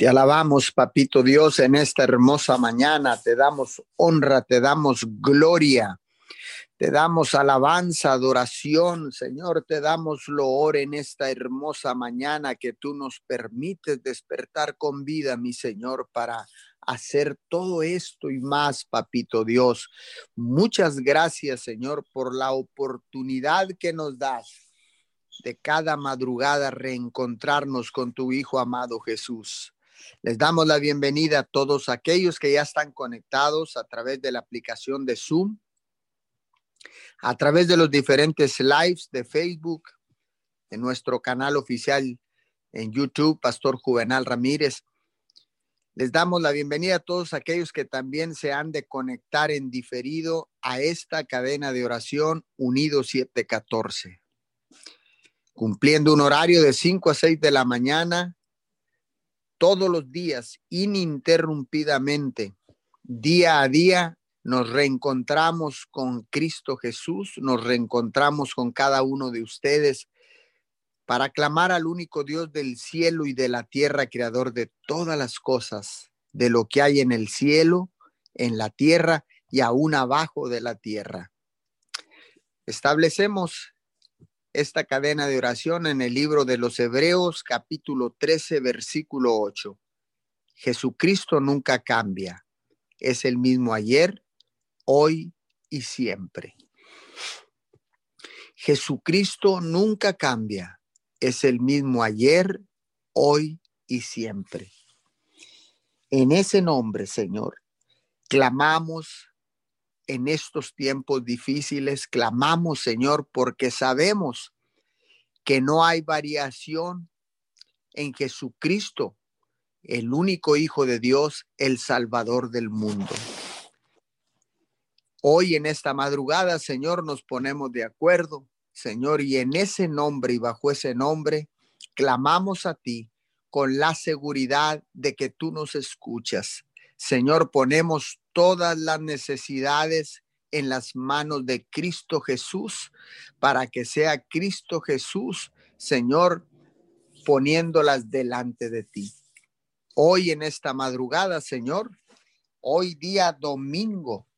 Te alabamos, papito Dios, en esta hermosa mañana. Te damos honra, te damos gloria, te damos alabanza, adoración. Señor, te damos loor en esta hermosa mañana que tú nos permites despertar con vida, mi Señor, para hacer todo esto y más, papito Dios. Muchas gracias, Señor, por la oportunidad que nos das de cada madrugada reencontrarnos con tu Hijo amado Jesús. Les damos la bienvenida a todos aquellos que ya están conectados a través de la aplicación de Zoom, a través de los diferentes lives de Facebook, en nuestro canal oficial en YouTube, Pastor Juvenal Ramírez. Les damos la bienvenida a todos aquellos que también se han de conectar en diferido a esta cadena de oración Unido 714, cumpliendo un horario de 5 a 6 de la mañana todos los días, ininterrumpidamente, día a día, nos reencontramos con Cristo Jesús, nos reencontramos con cada uno de ustedes para clamar al único Dios del cielo y de la tierra, creador de todas las cosas, de lo que hay en el cielo, en la tierra y aún abajo de la tierra. Establecemos esta cadena de oración en el libro de los Hebreos capítulo 13 versículo 8. Jesucristo nunca cambia, es el mismo ayer, hoy y siempre. Jesucristo nunca cambia, es el mismo ayer, hoy y siempre. En ese nombre, Señor, clamamos en estos tiempos difíciles, clamamos, Señor, porque sabemos que no hay variación en Jesucristo, el único Hijo de Dios, el Salvador del mundo. Hoy en esta madrugada, Señor, nos ponemos de acuerdo, Señor, y en ese nombre y bajo ese nombre, clamamos a ti con la seguridad de que tú nos escuchas. Señor, ponemos todas las necesidades en las manos de Cristo Jesús para que sea Cristo Jesús, Señor, poniéndolas delante de ti. Hoy en esta madrugada, Señor, hoy día domingo,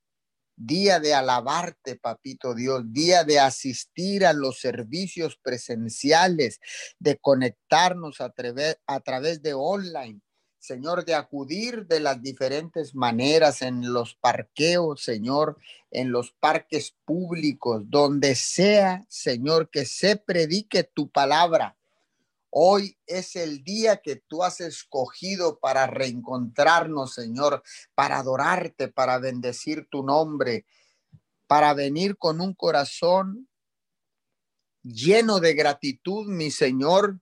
día de alabarte, papito Dios, día de asistir a los servicios presenciales, de conectarnos a, través de online Señor, de acudir de las diferentes maneras en los parqueos, Señor, en los parques públicos, donde sea, Señor, que se predique tu palabra. Hoy es el día que tú has escogido para reencontrarnos, Señor, para adorarte, para bendecir tu nombre, para venir con un corazón lleno de gratitud, mi Señor,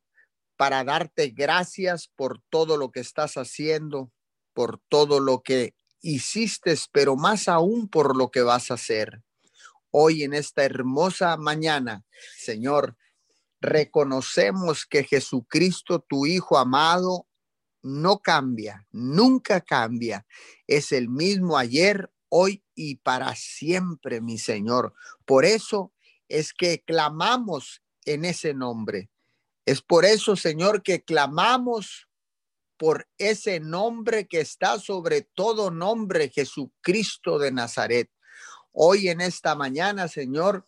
para darte gracias por todo lo que estás haciendo, por todo lo que hiciste, pero más aún por lo que vas a hacer. Hoy en esta hermosa mañana, Señor, reconocemos que Jesucristo, tu Hijo amado, no cambia, nunca cambia. Es el mismo ayer, hoy y para siempre, mi Señor. Por eso es que clamamos en ese nombre. Es por eso, Señor, que clamamos por ese nombre que está sobre todo nombre, Jesucristo de Nazaret. Hoy en esta mañana, Señor,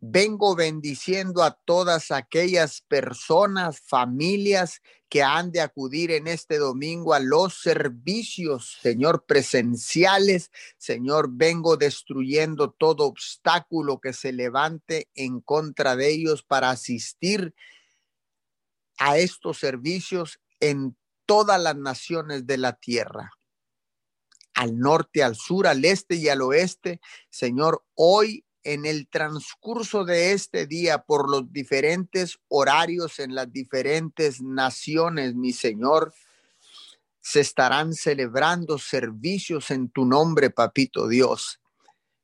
vengo bendiciendo a todas aquellas personas, familias que han de acudir en este domingo a los servicios, Señor, presenciales. Señor, vengo destruyendo todo obstáculo que se levante en contra de ellos para asistir a estos servicios en todas las naciones de la tierra, al norte, al sur, al este y al oeste. Señor, hoy en el transcurso de este día, por los diferentes horarios en las diferentes naciones, mi Señor, se estarán celebrando servicios en tu nombre, papito Dios.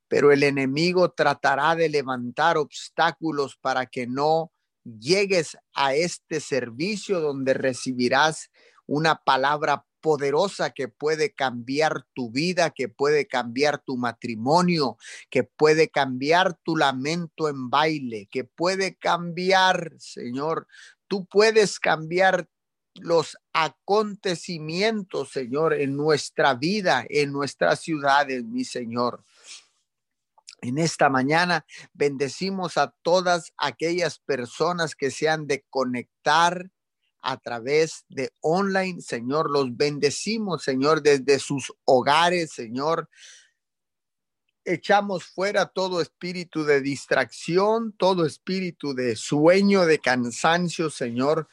Pero el enemigo tratará de levantar obstáculos para que no llegues a este servicio donde recibirás una palabra poderosa que puede cambiar tu vida, que puede cambiar tu matrimonio, que puede cambiar tu lamento en baile, que puede cambiar, Señor, tú puedes cambiar los acontecimientos, Señor, en nuestra vida, en nuestras ciudades, mi Señor. En esta mañana bendecimos a todas aquellas personas que se han de conectar a través de online, Señor. Los bendecimos, Señor, desde sus hogares, Señor. Echamos fuera todo espíritu de distracción, todo espíritu de sueño, de cansancio, Señor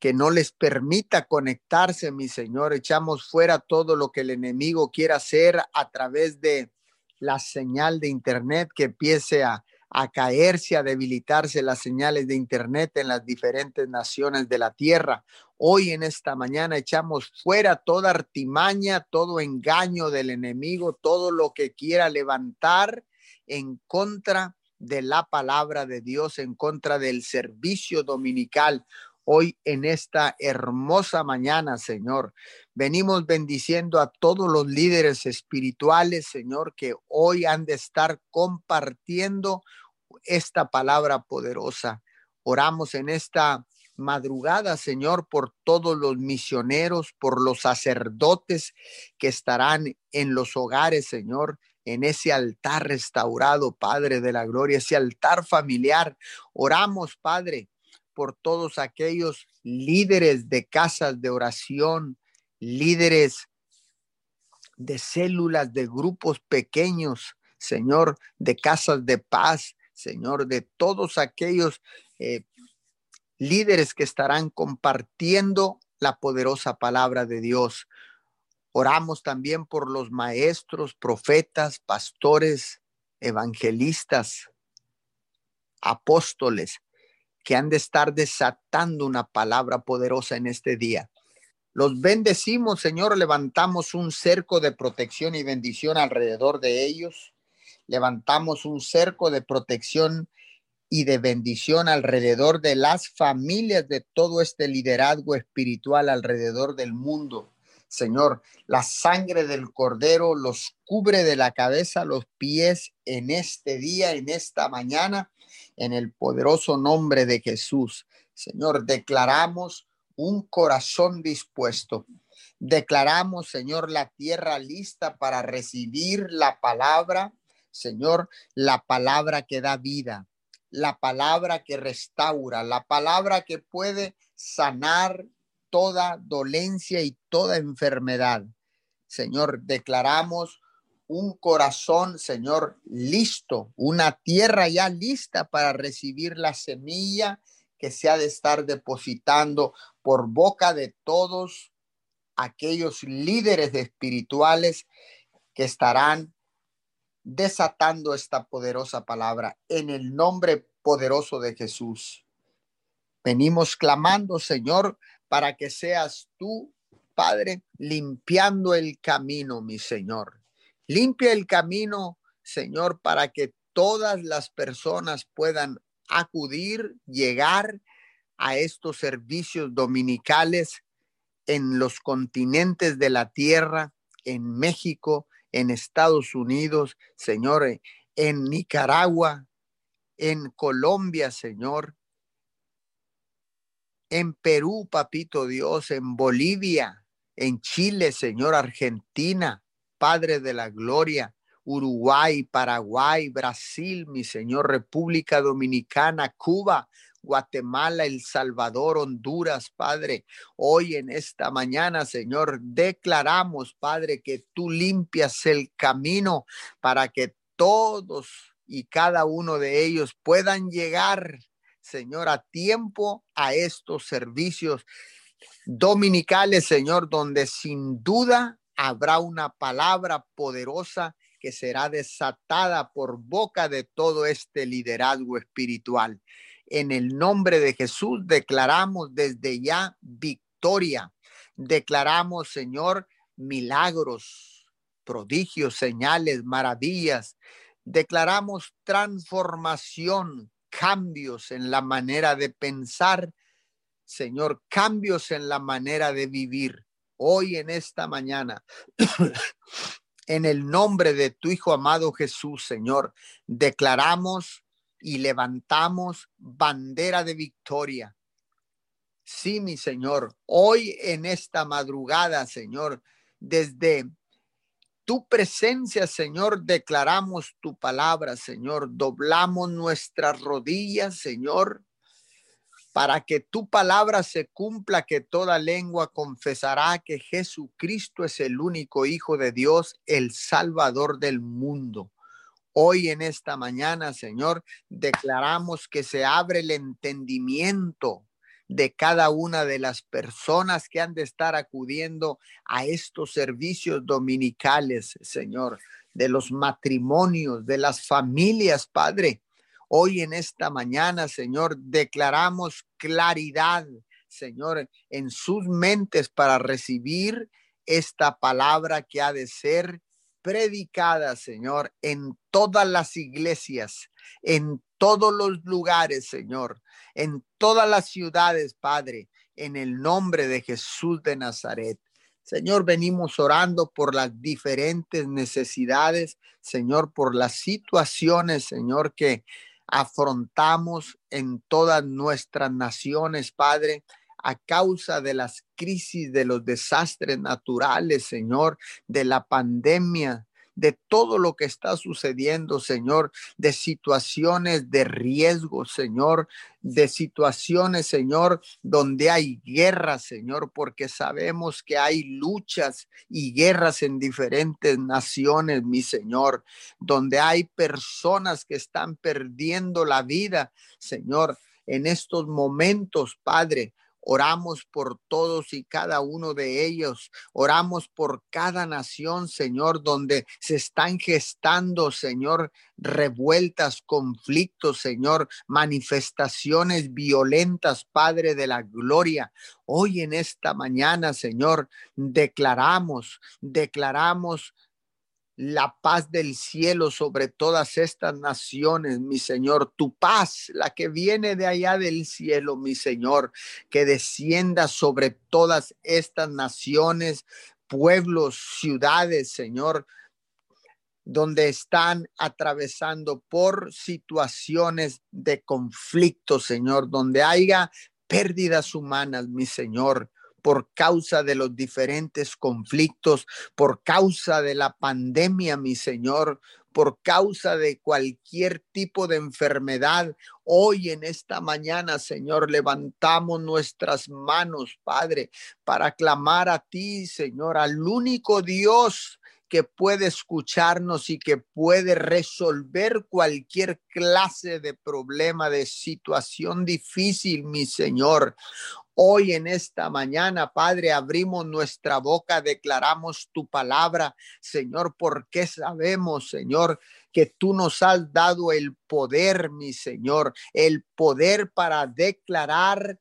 que no les permita conectarse, mi Señor. Echamos fuera todo lo que el enemigo quiera hacer a través de la señal de Internet, que empiece a, a caerse, a debilitarse las señales de Internet en las diferentes naciones de la tierra. Hoy en esta mañana echamos fuera toda artimaña, todo engaño del enemigo, todo lo que quiera levantar en contra de la palabra de Dios, en contra del servicio dominical hoy en esta hermosa mañana, Señor. Venimos bendiciendo a todos los líderes espirituales, Señor, que hoy han de estar compartiendo esta palabra poderosa. Oramos en esta madrugada, Señor, por todos los misioneros, por los sacerdotes que estarán en los hogares, Señor, en ese altar restaurado, Padre de la Gloria, ese altar familiar. Oramos, Padre, por todos aquellos líderes de casas de oración, líderes de células, de grupos pequeños, Señor, de casas de paz, Señor, de todos aquellos eh, líderes que estarán compartiendo la poderosa palabra de Dios. Oramos también por los maestros, profetas, pastores, evangelistas, apóstoles, que han de estar desatando una palabra poderosa en este día. Los bendecimos, Señor, levantamos un cerco de protección y bendición alrededor de ellos. Levantamos un cerco de protección y de bendición alrededor de las familias de todo este liderazgo espiritual alrededor del mundo. Señor, la sangre del cordero los cubre de la cabeza a los pies en este día, en esta mañana en el poderoso nombre de Jesús. Señor, declaramos un corazón dispuesto. Declaramos, Señor, la tierra lista para recibir la palabra, Señor, la palabra que da vida, la palabra que restaura, la palabra que puede sanar toda dolencia y toda enfermedad. Señor, declaramos un corazón, Señor, listo, una tierra ya lista para recibir la semilla que se ha de estar depositando por boca de todos aquellos líderes espirituales que estarán desatando esta poderosa palabra en el nombre poderoso de Jesús. Venimos clamando, Señor, para que seas tú, Padre, limpiando el camino, mi Señor Limpia el camino, Señor, para que todas las personas puedan acudir, llegar a estos servicios dominicales en los continentes de la tierra, en México, en Estados Unidos, Señor, en Nicaragua, en Colombia, Señor, en Perú, papito Dios, en Bolivia, en Chile, Señor, Argentina, Padre de la Gloria, Uruguay, Paraguay, Brasil, mi Señor, República Dominicana, Cuba, Guatemala, El Salvador, Honduras, Padre. Hoy en esta mañana, Señor, declaramos, Padre, que tú limpias el camino para que todos y cada uno de ellos puedan llegar, Señor, a tiempo a estos servicios dominicales, Señor, donde sin duda habrá una palabra poderosa que será desatada por boca de todo este liderazgo espiritual. En el nombre de Jesús declaramos desde ya victoria. Declaramos, Señor, milagros, prodigios, señales, maravillas. Declaramos transformación, cambios en la manera de pensar, Señor, cambios en la manera de vivir hoy en esta mañana. en el nombre de tu Hijo amado Jesús, Señor, declaramos y levantamos bandera de victoria. Sí, mi Señor, hoy en esta madrugada, Señor, desde tu presencia, Señor, declaramos tu palabra, Señor. Doblamos nuestras rodillas, Señor, para que tu palabra se cumpla, que toda lengua confesará que Jesucristo es el único Hijo de Dios, el Salvador del mundo. Hoy en esta mañana, Señor, declaramos que se abre el entendimiento de cada una de las personas que han de estar acudiendo a estos servicios dominicales, Señor, de los matrimonios, de las familias, Padre. Hoy en esta mañana, Señor, declaramos claridad, Señor, en sus mentes para recibir esta palabra que ha de ser predicada, Señor, en todas las iglesias, en todos los lugares, Señor, en todas las ciudades, Padre, en el nombre de Jesús de Nazaret. Señor, venimos orando por las diferentes necesidades, Señor, por las situaciones, Señor, que afrontamos en todas nuestras naciones, Padre a causa de las crisis, de los desastres naturales, Señor, de la pandemia, de todo lo que está sucediendo, Señor, de situaciones de riesgo, Señor, de situaciones, Señor, donde hay guerra, Señor, porque sabemos que hay luchas y guerras en diferentes naciones, mi Señor, donde hay personas que están perdiendo la vida, Señor, en estos momentos, Padre. Oramos por todos y cada uno de ellos. Oramos por cada nación, Señor, donde se están gestando, Señor, revueltas, conflictos, Señor, manifestaciones violentas, Padre de la Gloria. Hoy en esta mañana, Señor, declaramos, declaramos la paz del cielo sobre todas estas naciones, mi Señor, tu paz, la que viene de allá del cielo, mi Señor, que descienda sobre todas estas naciones, pueblos, ciudades, Señor, donde están atravesando por situaciones de conflicto, Señor, donde haya pérdidas humanas, mi Señor por causa de los diferentes conflictos, por causa de la pandemia, mi Señor, por causa de cualquier tipo de enfermedad. Hoy en esta mañana, Señor, levantamos nuestras manos, Padre, para clamar a ti, Señor, al único Dios que puede escucharnos y que puede resolver cualquier clase de problema, de situación difícil, mi Señor. Hoy en esta mañana, Padre, abrimos nuestra boca, declaramos tu palabra, Señor, porque sabemos, Señor, que tú nos has dado el poder, mi Señor, el poder para declarar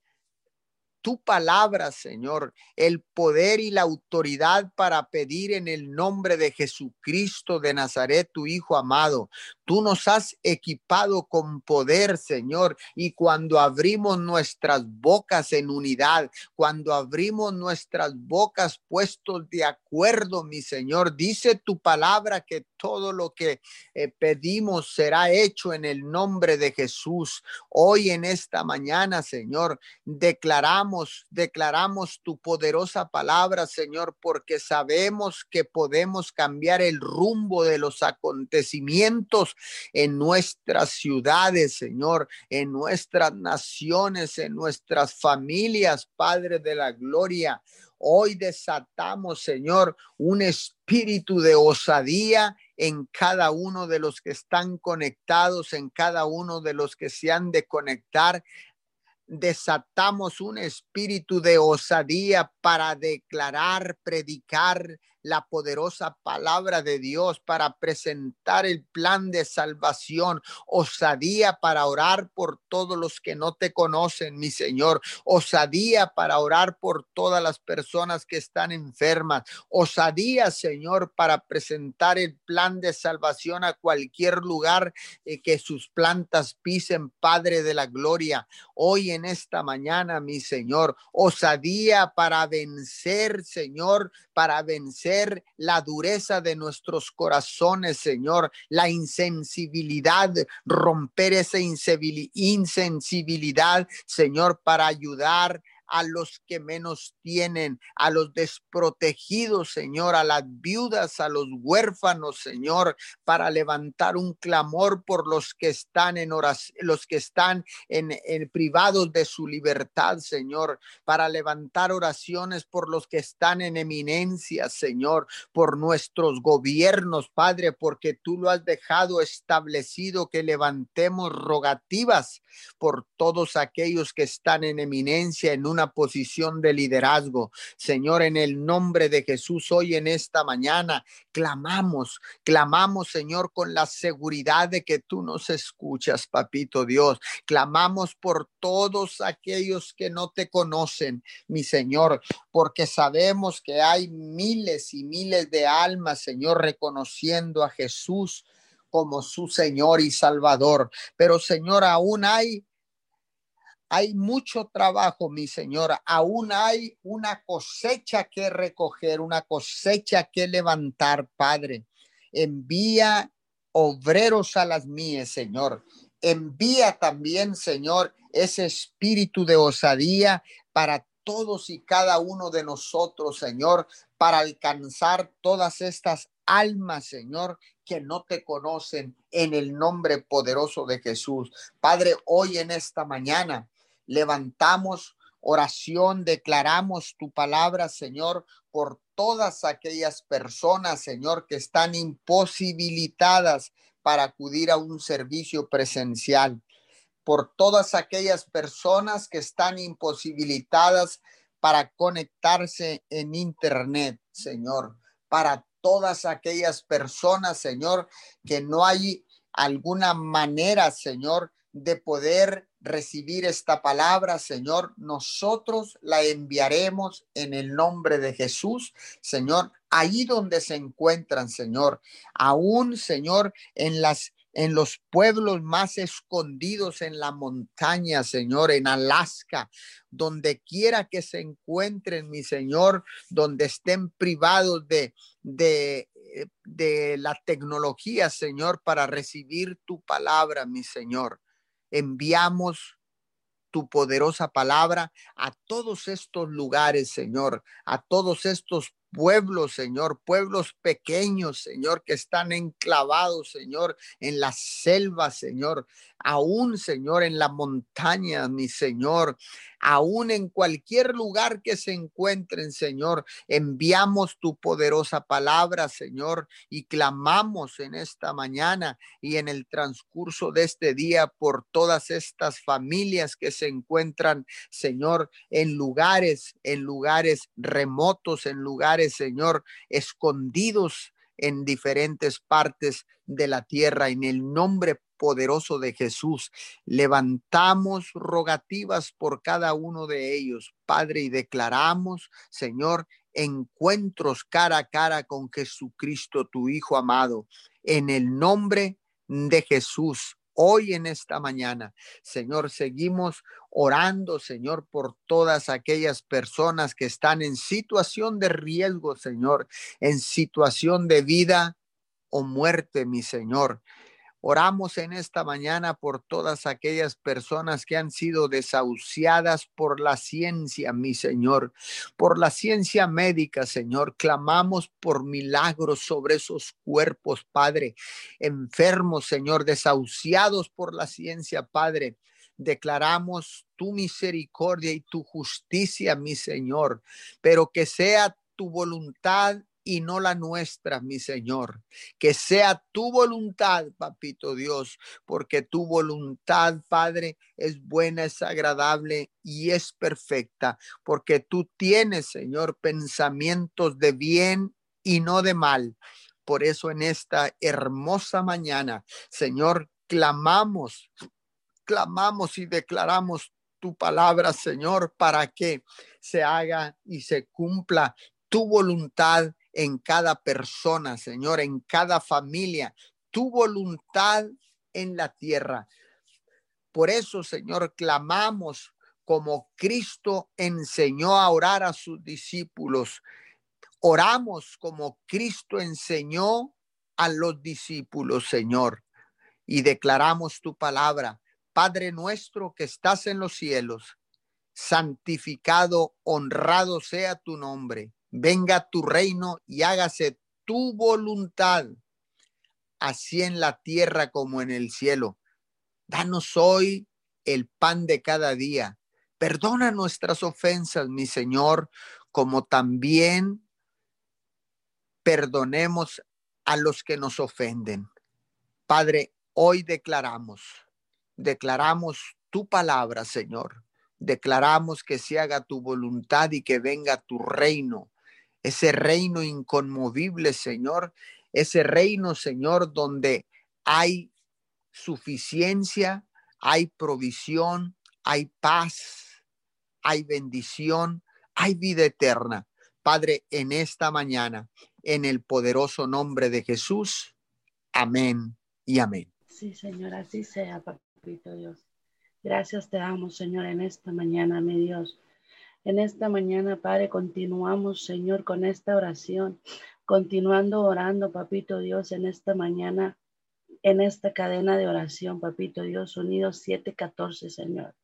tu palabra, Señor, el poder y la autoridad para pedir en el nombre de Jesucristo de Nazaret, tu Hijo amado. Tú nos has equipado con poder, Señor, y cuando abrimos nuestras bocas en unidad, cuando abrimos nuestras bocas puestos de acuerdo, mi Señor, dice tu palabra que todo lo que eh, pedimos será hecho en el nombre de Jesús. Hoy en esta mañana, Señor, declaramos, declaramos tu poderosa palabra, Señor, porque sabemos que podemos cambiar el rumbo de los acontecimientos en nuestras ciudades, Señor, en nuestras naciones, en nuestras familias, Padre de la Gloria. Hoy desatamos, Señor, un espíritu de osadía en cada uno de los que están conectados, en cada uno de los que se han de conectar. Desatamos un espíritu de osadía para declarar, predicar la poderosa palabra de Dios para presentar el plan de salvación, osadía para orar por todos los que no te conocen, mi Señor, osadía para orar por todas las personas que están enfermas, osadía, Señor, para presentar el plan de salvación a cualquier lugar eh, que sus plantas pisen, Padre de la Gloria. Hoy en esta mañana, mi Señor, osadía para vencer, Señor, para vencer la dureza de nuestros corazones, Señor, la insensibilidad, romper esa insensibilidad, Señor, para ayudar a los que menos tienen, a los desprotegidos, Señor, a las viudas, a los huérfanos, Señor, para levantar un clamor por los que están en oración, los que están en, en privados de su libertad, Señor, para levantar oraciones por los que están en eminencia, Señor, por nuestros gobiernos, Padre, porque tú lo has dejado establecido que levantemos rogativas por todos aquellos que están en eminencia en una posición de liderazgo. Señor, en el nombre de Jesús, hoy en esta mañana clamamos, clamamos, Señor, con la seguridad de que tú nos escuchas, papito Dios. Clamamos por todos aquellos que no te conocen, mi Señor, porque sabemos que hay miles y miles de almas, Señor, reconociendo a Jesús como su Señor y Salvador. Pero Señor, aún hay hay mucho trabajo, mi señora. Aún hay una cosecha que recoger, una cosecha que levantar, Padre. Envía obreros a las mías, Señor. Envía también, Señor, ese espíritu de osadía para todos y cada uno de nosotros, Señor, para alcanzar todas estas almas, Señor, que no te conocen en el nombre poderoso de Jesús. Padre, hoy en esta mañana levantamos oración, declaramos tu palabra, Señor, por todas aquellas personas, Señor, que están imposibilitadas para acudir a un servicio presencial, por todas aquellas personas que están imposibilitadas para conectarse en Internet, Señor, para todas aquellas personas, Señor, que no hay alguna manera, Señor, de poder recibir esta palabra, Señor, nosotros la enviaremos en el nombre de Jesús, Señor, ahí donde se encuentran, Señor, aún, Señor, en las en los pueblos más escondidos en la montaña, Señor, en Alaska, donde quiera que se encuentren, mi Señor, donde estén privados de, de, de la tecnología, Señor, para recibir tu palabra, mi Señor enviamos tu poderosa palabra a todos estos lugares, Señor, a todos estos pueblos, Señor, pueblos pequeños, Señor, que están enclavados, Señor, en la selva, Señor, aún, Señor, en la montaña, mi Señor, aún en cualquier lugar que se encuentren, Señor, enviamos tu poderosa palabra, Señor, y clamamos en esta mañana y en el transcurso de este día por todas estas familias que se encuentran, Señor, en lugares, en lugares remotos, en lugares, Señor, escondidos en diferentes partes de la tierra. En el nombre poderoso de Jesús, levantamos rogativas por cada uno de ellos, Padre, y declaramos, Señor, encuentros cara a cara con Jesucristo, tu Hijo amado, en el nombre de Jesús. Hoy en esta mañana, Señor, seguimos orando, Señor, por todas aquellas personas que están en situación de riesgo, Señor, en situación de vida o muerte, mi Señor. Oramos en esta mañana por todas aquellas personas que han sido desahuciadas por la ciencia, mi Señor, por la ciencia médica, Señor. Clamamos por milagros sobre esos cuerpos, Padre, enfermos, Señor, desahuciados por la ciencia, Padre. Declaramos tu misericordia y tu justicia, mi Señor, pero que sea tu voluntad y no la nuestra, mi Señor. Que sea tu voluntad, papito Dios, porque tu voluntad, Padre, es buena, es agradable y es perfecta, porque tú tienes, Señor, pensamientos de bien y no de mal. Por eso en esta hermosa mañana, Señor, clamamos, clamamos y declaramos tu palabra, Señor, para que se haga y se cumpla tu voluntad en cada persona, Señor, en cada familia, tu voluntad en la tierra. Por eso, Señor, clamamos como Cristo enseñó a orar a sus discípulos. Oramos como Cristo enseñó a los discípulos, Señor, y declaramos tu palabra. Padre nuestro que estás en los cielos, santificado, honrado sea tu nombre. Venga tu reino y hágase tu voluntad, así en la tierra como en el cielo. Danos hoy el pan de cada día. Perdona nuestras ofensas, mi Señor, como también perdonemos a los que nos ofenden. Padre, hoy declaramos, declaramos tu palabra, Señor. Declaramos que se haga tu voluntad y que venga tu reino, ese reino inconmovible, Señor, ese reino, Señor, donde hay suficiencia, hay provisión, hay paz, hay bendición, hay vida eterna. Padre, en esta mañana, en el poderoso nombre de Jesús. Amén y amén. Sí, Señor, así sea, papito Dios. Gracias te damos, Señor, en esta mañana, mi Dios. En esta mañana, Padre, continuamos, Señor, con esta oración, continuando orando, Papito Dios, en esta mañana, en esta cadena de oración, Papito Dios, unidos 714, Señor.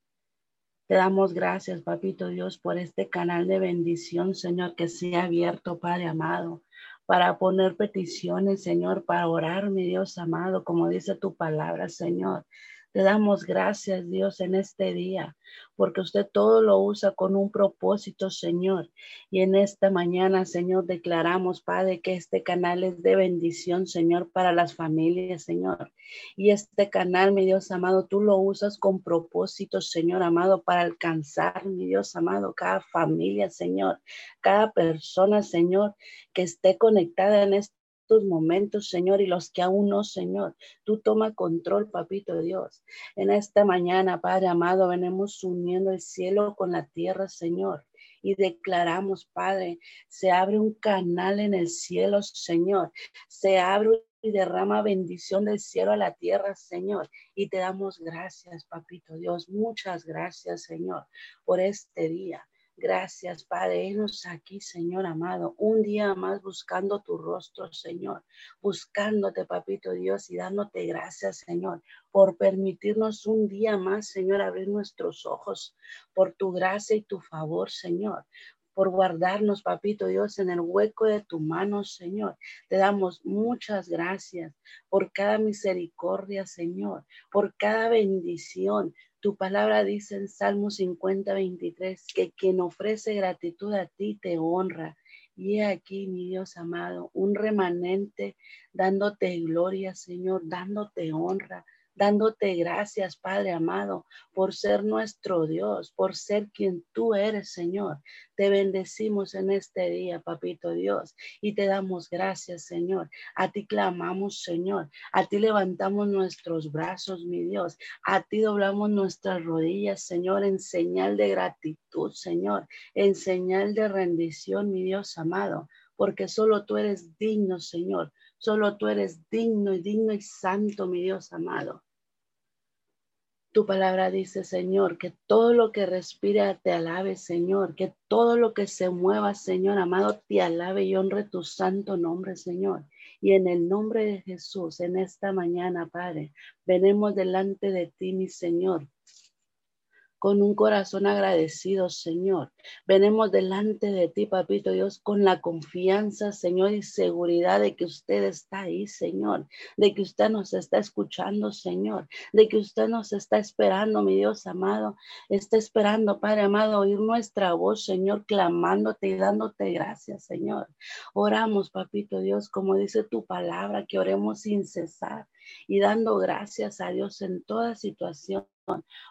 Te damos gracias, Papito Dios, por este canal de bendición, Señor, que se ha abierto, Padre amado, para poner peticiones, Señor, para orar, mi Dios amado, como dice tu palabra, Señor. Te damos gracias, Dios, en este día, porque usted todo lo usa con un propósito, Señor. Y en esta mañana, Señor, declaramos, Padre, que este canal es de bendición, Señor, para las familias, Señor. Y este canal, mi Dios amado, tú lo usas con propósito, Señor amado, para alcanzar, mi Dios amado, cada familia, Señor, cada persona, Señor, que esté conectada en este momentos, Señor, y los que aún no, Señor. Tú toma control, papito Dios. En esta mañana, Padre amado, venimos uniendo el cielo con la tierra, Señor. Y declaramos, Padre, se abre un canal en el cielo, Señor. Se abre y derrama bendición del cielo a la tierra, Señor. Y te damos gracias, papito Dios. Muchas gracias, Señor, por este día. Gracias, Padre. Enos aquí, Señor amado, un día más buscando tu rostro, Señor, buscándote, Papito Dios, y dándote gracias, Señor, por permitirnos un día más, Señor, abrir nuestros ojos, por tu gracia y tu favor, Señor por guardarnos, papito Dios, en el hueco de tu mano, Señor. Te damos muchas gracias por cada misericordia, Señor, por cada bendición, tu palabra dice en Salmo 50, 23, que quien ofrece gratitud a ti te honra. Y aquí, mi Dios amado, un remanente dándote gloria, Señor, dándote honra, dándote gracias, Padre amado, por ser nuestro Dios, por ser quien tú eres, Señor. Te bendecimos en este día, Papito Dios, y te damos gracias, Señor. A ti clamamos, Señor. A ti levantamos nuestros brazos, mi Dios. A ti doblamos nuestras rodillas, Señor, en señal de gratitud, Señor, en señal de rendición, mi Dios amado, porque solo tú eres digno, Señor Solo tú eres digno y digno y santo, mi Dios amado. Tu palabra dice, Señor, que todo lo que respira te alabe, Señor, que todo lo que se mueva, Señor amado, te alabe y honre tu santo nombre, Señor. Y en el nombre de Jesús, en esta mañana, Padre, venemos delante de ti, mi Señor, con un corazón agradecido, Señor. Venemos delante de ti, Papito Dios, con la confianza, Señor, y seguridad de que usted está ahí, Señor, de que usted nos está escuchando, Señor, de que usted nos está esperando, mi Dios amado, está esperando, Padre amado, oír nuestra voz, Señor, clamándote y dándote gracias, Señor. Oramos, Papito Dios, como dice tu palabra, que oremos sin cesar y dando gracias a Dios en toda situación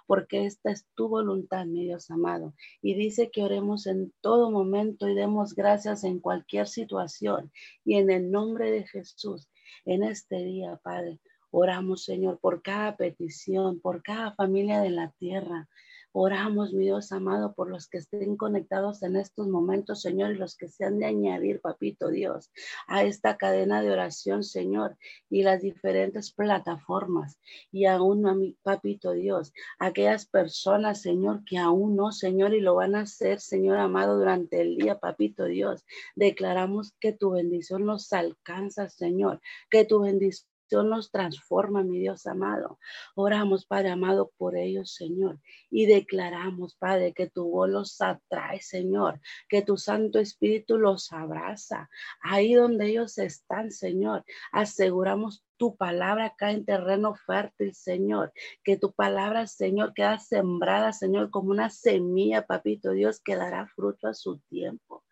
porque esta es tu voluntad, mi Dios amado. Y dice que oremos en todo momento y demos gracias en cualquier situación. Y en el nombre de Jesús, en este día, Padre, oramos, Señor, por cada petición, por cada familia de la tierra. Oramos, mi Dios amado, por los que estén conectados en estos momentos, Señor, y los que se han de añadir, papito Dios, a esta cadena de oración, Señor, y las diferentes plataformas. Y aún a mi papito Dios, aquellas personas, Señor, que aún no, Señor, y lo van a hacer, Señor amado, durante el día, papito Dios. Declaramos que tu bendición nos alcanza, Señor, que tu bendición nos transforma, mi Dios amado. Oramos, Padre amado, por ellos, Señor. Y declaramos, Padre, que tu voz los atrae, Señor. Que tu Santo Espíritu los abraza. Ahí donde ellos están, Señor. Aseguramos tu palabra acá en terreno fértil, Señor. Que tu palabra, Señor, queda sembrada, Señor, como una semilla, papito Dios, que dará fruto a su tiempo.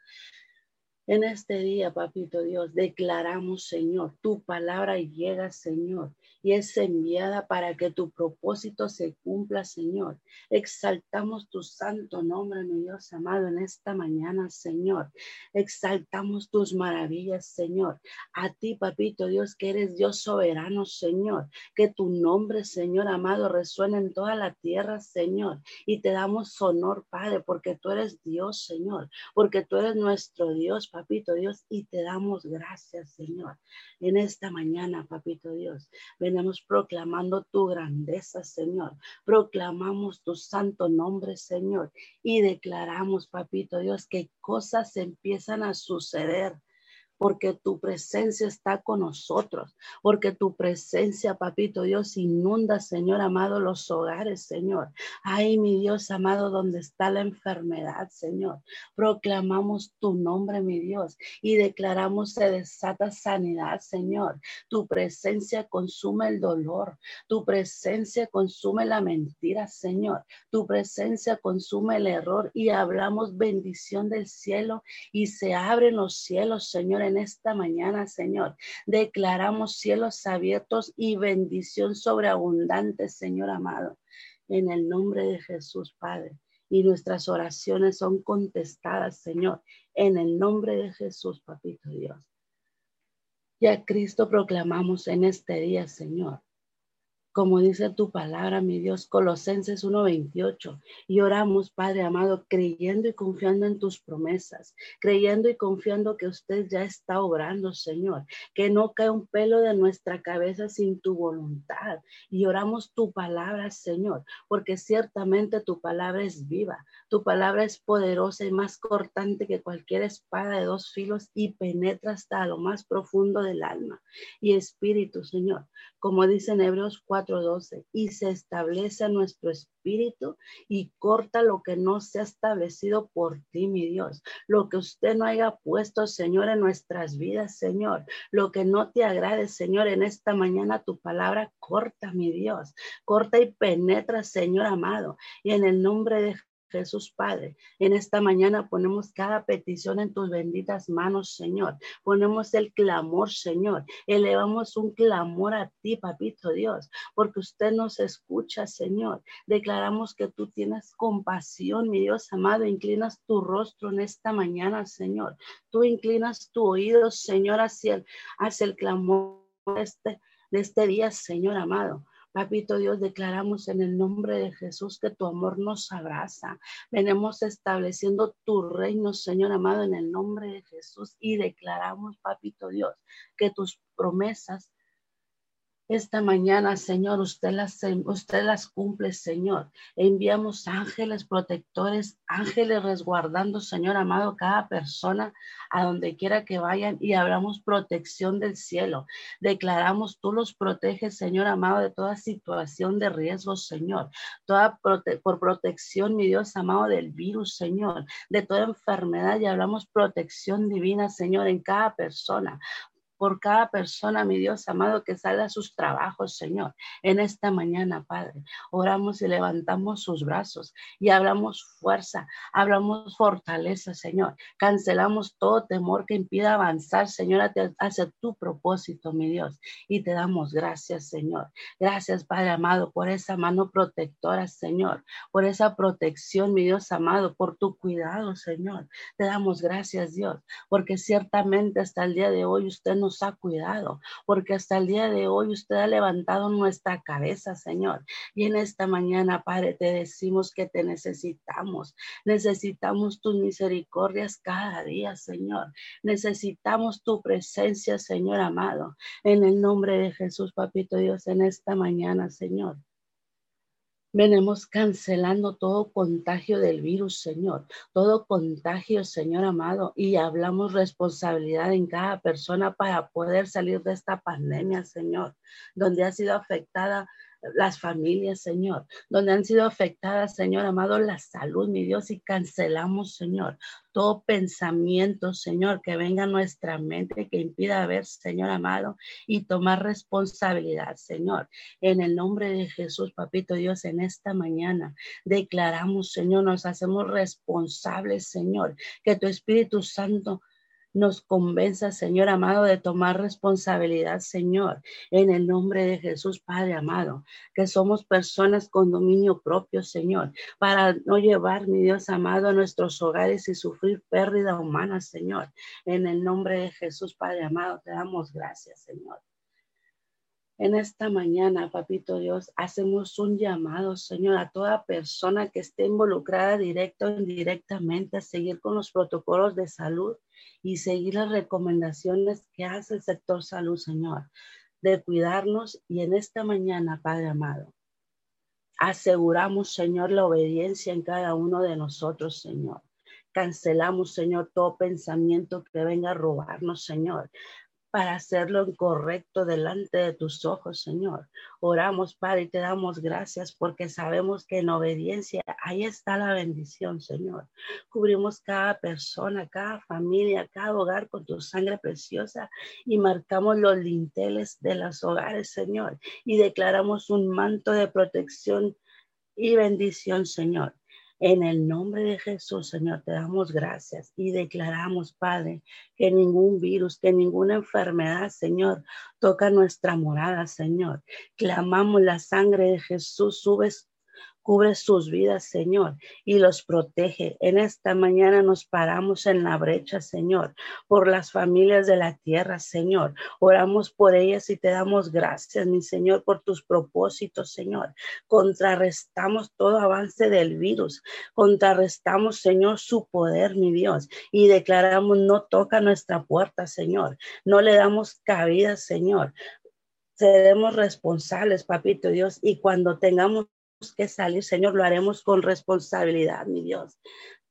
En este día, papito Dios, declaramos, Señor, tu palabra llega, Señor, y es enviada para que tu propósito se cumpla, Señor. Exaltamos tu santo nombre, mi Dios amado, en esta mañana, Señor. Exaltamos tus maravillas, Señor. A ti, papito Dios, que eres Dios soberano, Señor. Que tu nombre, Señor amado, resuene en toda la tierra, Señor. Y te damos honor, Padre, porque tú eres Dios, Señor. Porque tú eres nuestro Dios, papito Dios. Y te damos gracias, Señor. En esta mañana, papito Dios venimos proclamando tu grandeza, Señor. Proclamamos tu santo nombre, Señor. Y declaramos, papito Dios, que cosas empiezan a suceder porque tu presencia está con nosotros, porque tu presencia, papito Dios, inunda, Señor amado, los hogares, Señor. Ay, mi Dios amado, donde está la enfermedad, Señor. Proclamamos tu nombre, mi Dios, y declaramos se desata sanidad, Señor. Tu presencia consume el dolor, tu presencia consume la mentira, Señor. Tu presencia consume el error y hablamos bendición del cielo y se abren los cielos, Señor en esta mañana, Señor. Declaramos cielos abiertos y bendición sobreabundante, Señor amado, en el nombre de Jesús, Padre. Y nuestras oraciones son contestadas, Señor, en el nombre de Jesús, Papito Dios. Y a Cristo proclamamos en este día, Señor como dice tu palabra, mi Dios, Colosenses 1:28. Y oramos, Padre amado, creyendo y confiando en tus promesas, creyendo y confiando que usted ya está obrando, Señor, que no cae un pelo de nuestra cabeza sin tu voluntad. Y oramos tu palabra, Señor, porque ciertamente tu palabra es viva, tu palabra es poderosa y más cortante que cualquier espada de dos filos y penetra hasta lo más profundo del alma y espíritu, Señor, como dice en Hebreos 4 4:12, y se establece nuestro espíritu y corta lo que no se ha establecido por ti, mi Dios. Lo que usted no haya puesto, Señor, en nuestras vidas, Señor. Lo que no te agrade, Señor, en esta mañana tu palabra corta, mi Dios. Corta y penetra, Señor amado. Y en el nombre de Jesús Padre, en esta mañana ponemos cada petición en tus benditas manos, Señor. Ponemos el clamor, Señor. Elevamos un clamor a ti, papito Dios, porque usted nos escucha, Señor. Declaramos que tú tienes compasión, mi Dios amado. Inclinas tu rostro en esta mañana, Señor. Tú inclinas tu oído, Señor, hacia el, hacia el clamor de este, de este día, Señor amado. Papito Dios, declaramos en el nombre de Jesús que tu amor nos abraza. Venimos estableciendo tu reino, Señor amado, en el nombre de Jesús y declaramos, Papito Dios, que tus promesas esta mañana, Señor, usted las, usted las cumple, Señor. Enviamos ángeles protectores, ángeles resguardando, Señor amado, cada persona a donde quiera que vayan y hablamos protección del cielo. Declaramos, tú los proteges, Señor amado, de toda situación de riesgo, Señor. Toda por protección, mi Dios amado, del virus, Señor, de toda enfermedad y hablamos protección divina, Señor, en cada persona por cada persona, mi Dios amado, que sale a sus trabajos, Señor. En esta mañana, Padre, oramos y levantamos sus brazos y hablamos fuerza, hablamos fortaleza, Señor. Cancelamos todo temor que impida avanzar, Señor, hacia tu propósito, mi Dios. Y te damos gracias, Señor. Gracias, Padre amado, por esa mano protectora, Señor, por esa protección, mi Dios amado, por tu cuidado, Señor. Te damos gracias, Dios, porque ciertamente hasta el día de hoy usted nos ha cuidado, porque hasta el día de hoy usted ha levantado nuestra cabeza, Señor. Y en esta mañana, Padre, te decimos que te necesitamos. Necesitamos tus misericordias cada día, Señor. Necesitamos tu presencia, Señor amado. En el nombre de Jesús, Papito Dios, en esta mañana, Señor. Venimos cancelando todo contagio del virus, Señor, todo contagio, Señor amado, y hablamos responsabilidad en cada persona para poder salir de esta pandemia, Señor, donde ha sido afectada las familias, Señor, donde han sido afectadas, Señor amado, la salud, mi Dios, y cancelamos, Señor, todo pensamiento, Señor, que venga a nuestra mente, que impida ver, Señor amado, y tomar responsabilidad, Señor. En el nombre de Jesús, Papito Dios, en esta mañana declaramos, Señor, nos hacemos responsables, Señor, que tu Espíritu Santo nos convenza, Señor amado, de tomar responsabilidad, Señor, en el nombre de Jesús, Padre amado, que somos personas con dominio propio, Señor, para no llevar, mi Dios amado, a nuestros hogares y sufrir pérdida humana, Señor. En el nombre de Jesús, Padre amado, te damos gracias, Señor. En esta mañana, papito Dios, hacemos un llamado, Señor, a toda persona que esté involucrada directo o indirectamente a seguir con los protocolos de salud y seguir las recomendaciones que hace el sector salud, Señor, de cuidarnos. Y en esta mañana, Padre amado, aseguramos, Señor, la obediencia en cada uno de nosotros, Señor. Cancelamos, Señor, todo pensamiento que venga a robarnos, Señor para hacerlo correcto delante de tus ojos, Señor. Oramos, Padre, y te damos gracias porque sabemos que en obediencia ahí está la bendición, Señor. Cubrimos cada persona, cada familia, cada hogar con tu sangre preciosa y marcamos los linteles de los hogares, Señor, y declaramos un manto de protección y bendición, Señor. En el nombre de Jesús, Señor, te damos gracias y declaramos, Padre, que ningún virus, que ninguna enfermedad, Señor, toca nuestra morada, Señor. Clamamos la sangre de Jesús, subes Cubre sus vidas, Señor, y los protege. En esta mañana nos paramos en la brecha, Señor, por las familias de la tierra, Señor. Oramos por ellas y te damos gracias, mi Señor, por tus propósitos, Señor. Contrarrestamos todo avance del virus. Contrarrestamos, Señor, su poder, mi Dios, y declaramos no toca nuestra puerta, Señor. No le damos cabida, Señor seremos responsables, papito Dios, y cuando tengamos que salir, Señor, lo haremos con responsabilidad, mi Dios.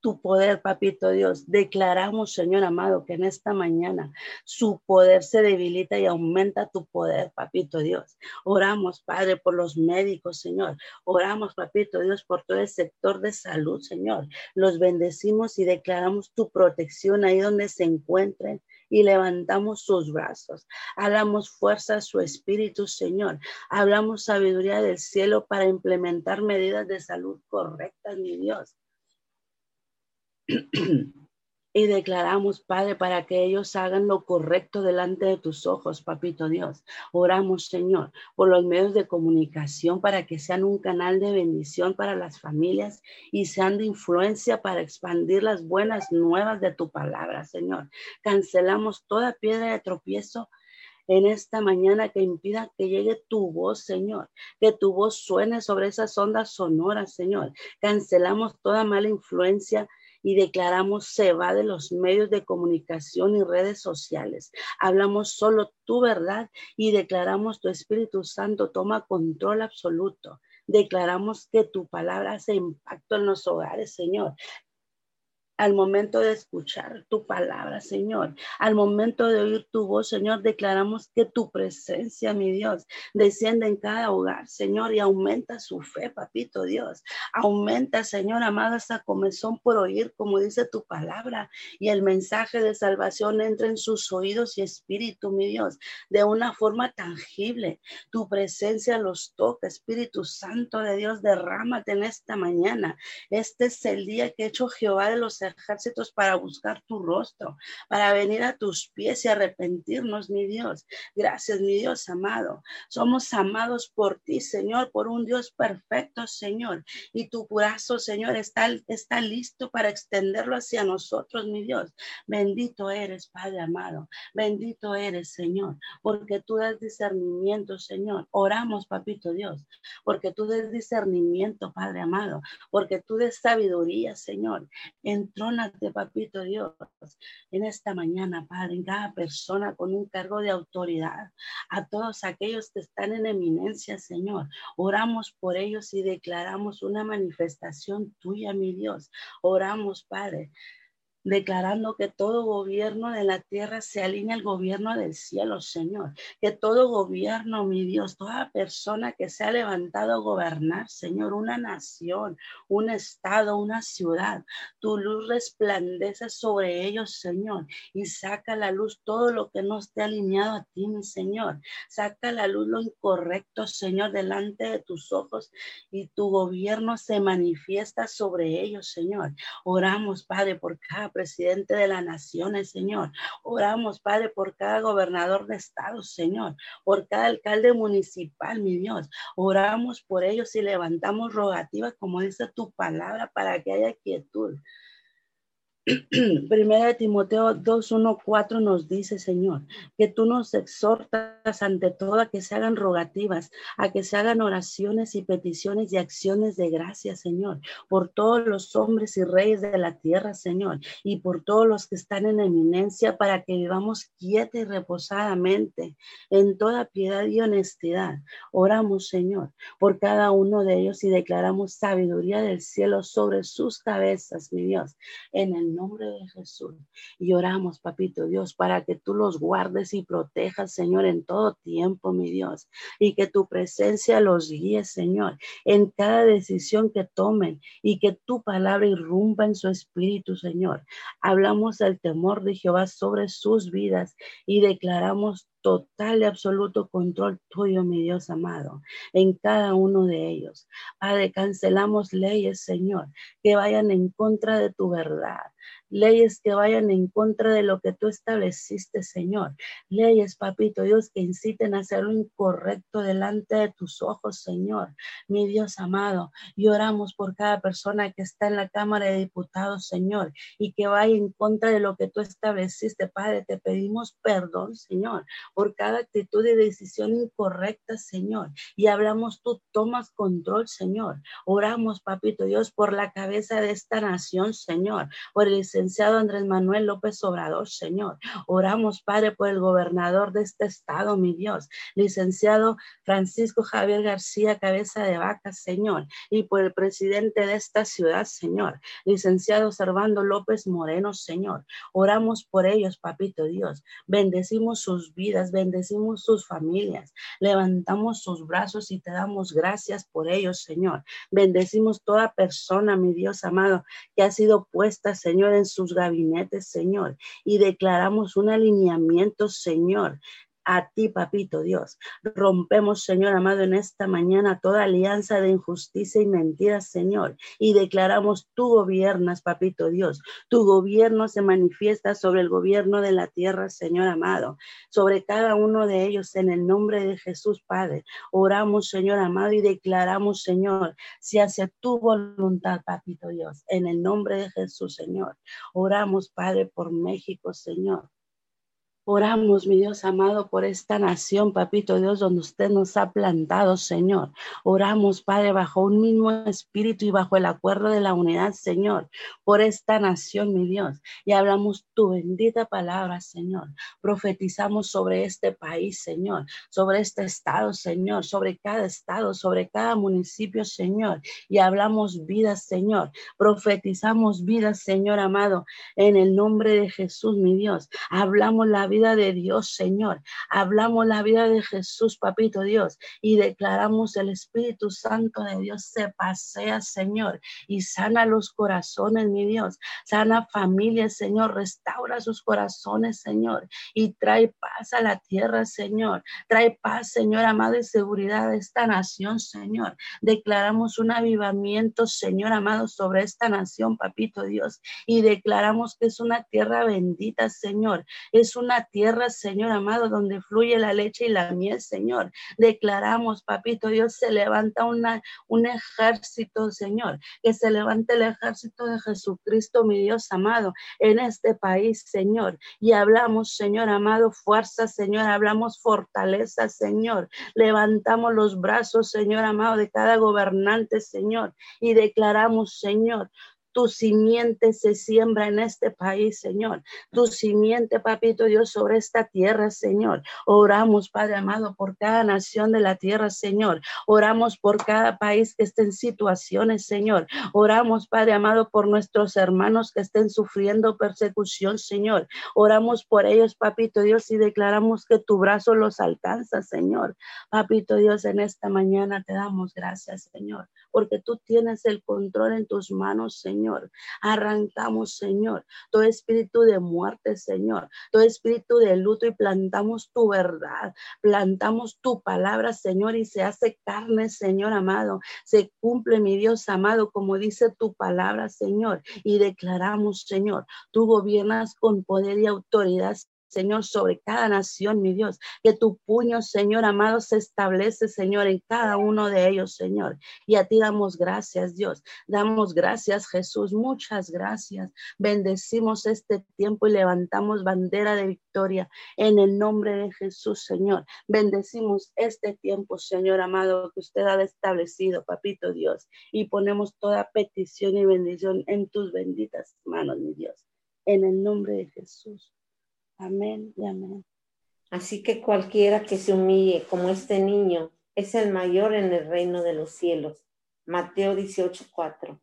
Tu poder, papito Dios. Declaramos, Señor amado, que en esta mañana su poder se debilita y aumenta tu poder, papito Dios. Oramos, Padre, por los médicos, Señor. Oramos, papito Dios, por todo el sector de salud, Señor. Los bendecimos y declaramos tu protección ahí donde se encuentren y levantamos sus brazos. Hablamos fuerza a su espíritu, Señor. Hablamos sabiduría del cielo para implementar medidas de salud correctas, mi Dios. y declaramos, Padre, para que ellos hagan lo correcto delante de tus ojos, Papito Dios. Oramos, Señor, por los medios de comunicación para que sean un canal de bendición para las familias y sean de influencia para expandir las buenas nuevas de tu palabra, Señor. Cancelamos toda piedra de tropiezo en esta mañana que impida que llegue tu voz, Señor, que tu voz suene sobre esas ondas sonoras, Señor. Cancelamos toda mala influencia y declaramos se va de los medios de comunicación y redes sociales. Hablamos solo tu verdad y declaramos tu Espíritu Santo toma control absoluto. Declaramos que tu palabra hace impacto en los hogares, Señor, al momento de escuchar tu palabra, Señor, al momento de oír tu voz, Señor, declaramos que tu presencia, mi Dios, desciende en cada hogar, Señor, y aumenta su fe, papito Dios. Aumenta, Señor, amada, esa comezón por oír, como dice tu palabra, y el mensaje de salvación entra en sus oídos y espíritu, mi Dios, de una forma tangible. Tu presencia los toca, Espíritu Santo de Dios, derrámate en esta mañana. Este es el día que ha hecho Jehová de los ejércitos para buscar tu rostro, para venir a tus pies y arrepentirnos, mi Dios. Gracias, mi Dios amado. Somos amados por ti, Señor, por un Dios perfecto, Señor. Y tu brazo, Señor, está, está listo para extenderlo hacia nosotros, mi Dios. Bendito eres, Padre amado. Bendito eres, Señor, porque tú das discernimiento, Señor. Oramos, Papito Dios, porque tú des discernimiento, Padre amado, porque tú des sabiduría, Señor, en Entrónate, papito Dios, en esta mañana, Padre, en cada persona con un cargo de autoridad, a todos aquellos que están en eminencia, Señor. Oramos por ellos y declaramos una manifestación tuya, mi Dios. Oramos, Padre, declarando que todo gobierno de la tierra se alinea al gobierno del cielo, Señor. Que todo gobierno, mi Dios, toda persona que se ha levantado a gobernar, Señor, una nación, un estado, una ciudad, tu luz resplandece sobre ellos, Señor, y saca la luz todo lo que no esté alineado a ti, mi Señor. Saca la luz lo incorrecto, Señor, delante de tus ojos y tu gobierno se manifiesta sobre ellos, Señor. Oramos, Padre, por cada presidente de las naciones, Señor. Oramos, Padre, por cada gobernador de estado, Señor, por cada alcalde municipal, mi Dios. Oramos por ellos y levantamos rogativas, como dice tu palabra, para que haya quietud. Primera de Timoteo 2, 1, 4 nos dice, Señor, que tú nos exhortas ante todo a que se hagan rogativas, a que se hagan oraciones y peticiones y acciones de gracia, Señor, por todos los hombres y reyes de la tierra, Señor, y por todos los que están en eminencia, para que vivamos quieta y reposadamente en toda piedad y honestidad. Oramos, Señor, por cada uno de ellos y declaramos sabiduría del cielo sobre sus cabezas, mi Dios, en el nombre de Jesús. Y oramos, papito Dios, para que tú los guardes y protejas, Señor, en todo tiempo, mi Dios. Y que tu presencia los guíe, Señor, en cada decisión que tomen y que tu palabra irrumpa en su espíritu, Señor. Hablamos del temor de Jehová sobre sus vidas y declaramos total y absoluto control tuyo, mi Dios amado, en cada uno de ellos. Padre, cancelamos leyes, Señor, que vayan en contra de tu verdad leyes que vayan en contra de lo que tú estableciste, Señor. Leyes, papito Dios, que inciten a hacer lo incorrecto delante de tus ojos, Señor. Mi Dios amado, y oramos por cada persona que está en la Cámara de Diputados, Señor, y que vaya en contra de lo que tú estableciste, Padre. Te pedimos perdón, Señor, por cada actitud y decisión incorrecta, Señor. Y hablamos, tú tomas control, Señor. Oramos, papito Dios, por la cabeza de esta nación, Señor, por el licenciado Andrés Manuel López Obrador, Señor. Oramos, Padre, por el gobernador de este estado, mi Dios, licenciado Francisco Javier García Cabeza de Vaca, Señor, y por el presidente de esta ciudad, Señor, licenciado Servando López Moreno, Señor. Oramos por ellos, papito Dios. Bendecimos sus vidas, bendecimos sus familias. Levantamos sus brazos y te damos gracias por ellos, Señor. Bendecimos toda persona, mi Dios amado, que ha sido puesta, Señor, en sus gabinetes, Señor, y declaramos un alineamiento, Señor, a ti, papito Dios. Rompemos, Señor amado, en esta mañana toda alianza de injusticia y mentira, Señor, y declaramos tú gobiernas, papito Dios. Tu gobierno se manifiesta sobre el gobierno de la tierra, Señor amado, sobre cada uno de ellos en el nombre de Jesús, Padre. Oramos, Señor amado, y declaramos, Señor, si hace tu voluntad, papito Dios, en el nombre de Jesús, Señor. Oramos, Padre, por México, Señor. Oramos, mi Dios amado, por esta nación, papito Dios, donde usted nos ha plantado, Señor. Oramos, Padre, bajo un mismo espíritu y bajo el acuerdo de la unidad, Señor, por esta nación, mi Dios. Y hablamos tu bendita palabra, Señor. Profetizamos sobre este país, Señor, sobre este estado, Señor, sobre cada estado, sobre cada municipio, Señor. Y hablamos vidas, Señor. Profetizamos vidas, Señor amado, en el nombre de Jesús, mi Dios. Hablamos la vida de Dios, Señor. Hablamos la vida de Jesús, papito Dios, y declaramos el Espíritu Santo de Dios se pasea, Señor, y sana los corazones, mi Dios. Sana familias, Señor. Restaura sus corazones, Señor, y trae paz a la tierra, Señor. Trae paz, Señor, amado, y seguridad a esta nación, Señor. Declaramos un avivamiento, Señor, amado, sobre esta nación, papito Dios, y declaramos que es una tierra bendita, Señor. Es una tierra, Señor amado, donde fluye la leche y la miel, Señor. Declaramos, papito Dios, se levanta un ejército, Señor, que se levante el ejército de Jesucristo, mi Dios amado, en este país, Señor. Y hablamos, Señor amado, fuerza, Señor, hablamos fortaleza, Señor. Levantamos los brazos, Señor amado, de cada gobernante, Señor, y declaramos, Señor, Tu simiente se siembra en este país, Señor. Tu simiente, papito Dios, sobre esta tierra, Señor. Oramos, Padre amado, por cada nación de la tierra, Señor. Oramos por cada país que esté en situaciones, Señor. Oramos, Padre amado, por nuestros hermanos que estén sufriendo persecución, Señor. Oramos por ellos, papito Dios, y declaramos que tu brazo los alcanza, Señor. Papito Dios, en esta mañana te damos gracias, Señor, porque tú tienes el control en tus manos, Señor. Arrancamos, Señor, todo espíritu de muerte, Señor, todo espíritu de luto y plantamos tu verdad, plantamos tu palabra, Señor, y se hace carne, Señor amado. Se cumple, mi Dios amado, como dice tu palabra, Señor, y declaramos, Señor, tú gobiernas con poder y autoridad, Señor, sobre cada nación, mi Dios. Que tu puño, Señor amado, se establece, Señor, en cada uno de ellos, Señor. Y a ti damos gracias, Dios. Damos gracias, Jesús. Muchas gracias. Bendecimos este tiempo y levantamos bandera de victoria en el nombre de Jesús, Señor. Bendecimos este tiempo, Señor amado, que usted ha establecido, papito Dios. Y ponemos toda petición y bendición en tus benditas manos, mi Dios. En el nombre de Jesús. Amén y amén. Así que cualquiera que se humille como este niño es el mayor en el reino de los cielos. Mateo 18:4.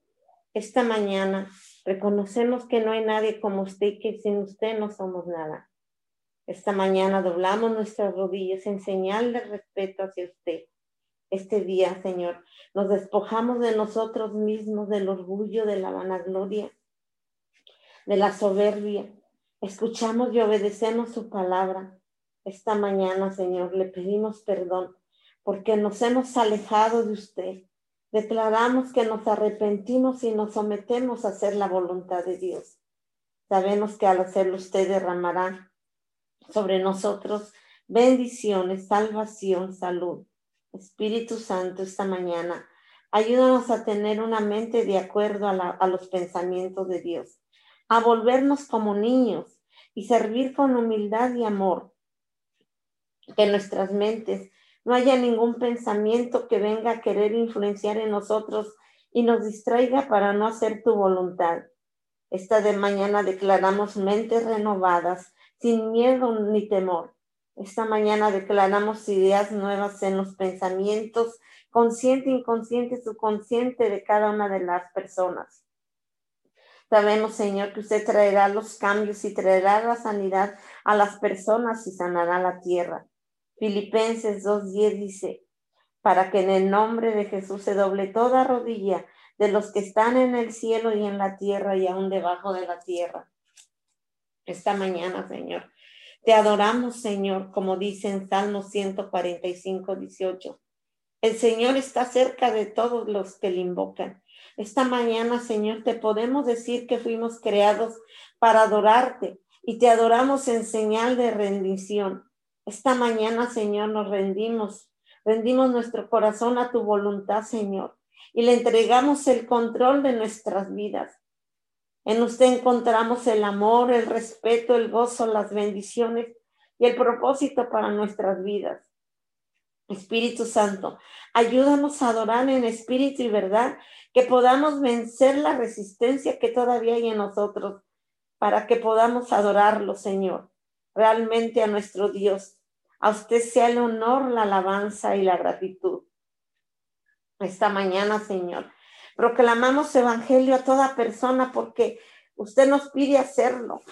Esta mañana reconocemos que no hay nadie como usted que sin usted no somos nada. Esta mañana doblamos nuestras rodillas en señal de respeto hacia usted. Este día, Señor, nos despojamos de nosotros mismos, del orgullo, de la vanagloria, de la soberbia, Escuchamos y obedecemos su palabra. Esta mañana, Señor, le pedimos perdón porque nos hemos alejado de usted. Declaramos que nos arrepentimos y nos sometemos a hacer la voluntad de Dios. Sabemos que al hacerlo usted derramará sobre nosotros bendiciones, salvación, salud. Espíritu Santo, esta mañana, ayúdanos a tener una mente de acuerdo a, a los pensamientos de Dios a volvernos como niños y servir con humildad y amor. Que en nuestras mentes no haya ningún pensamiento que venga a querer influenciar en nosotros y nos distraiga para no hacer tu voluntad. Esta de mañana declaramos mentes renovadas, sin miedo ni temor. Esta mañana declaramos ideas nuevas en los pensamientos, consciente, inconsciente, subconsciente de cada una de las personas. Sabemos, Señor, que usted traerá los cambios y traerá la sanidad a las personas y sanará la tierra. Filipenses 2.10 dice, para que en el nombre de Jesús se doble toda rodilla de los que están en el cielo y en la tierra y aún debajo de la tierra. Esta mañana, Señor, te adoramos, Señor, como dice en Salmo 145, 18. El Señor está cerca de todos los que le invocan esta mañana, Señor, te podemos decir que fuimos creados para adorarte y te adoramos en señal de rendición. Esta mañana, Señor, nos rendimos, rendimos nuestro corazón a tu voluntad, Señor, y le entregamos el control de nuestras vidas. En usted encontramos el amor, el respeto, el gozo, las bendiciones y el propósito para nuestras vidas. Espíritu Santo, ayúdanos a adorar en espíritu y verdad, que podamos vencer la resistencia que todavía hay en nosotros, para que podamos adorarlo, Señor, realmente a nuestro Dios. A usted sea el honor, la alabanza y la gratitud. Esta mañana, Señor, proclamamos evangelio a toda persona porque usted nos pide hacerlo.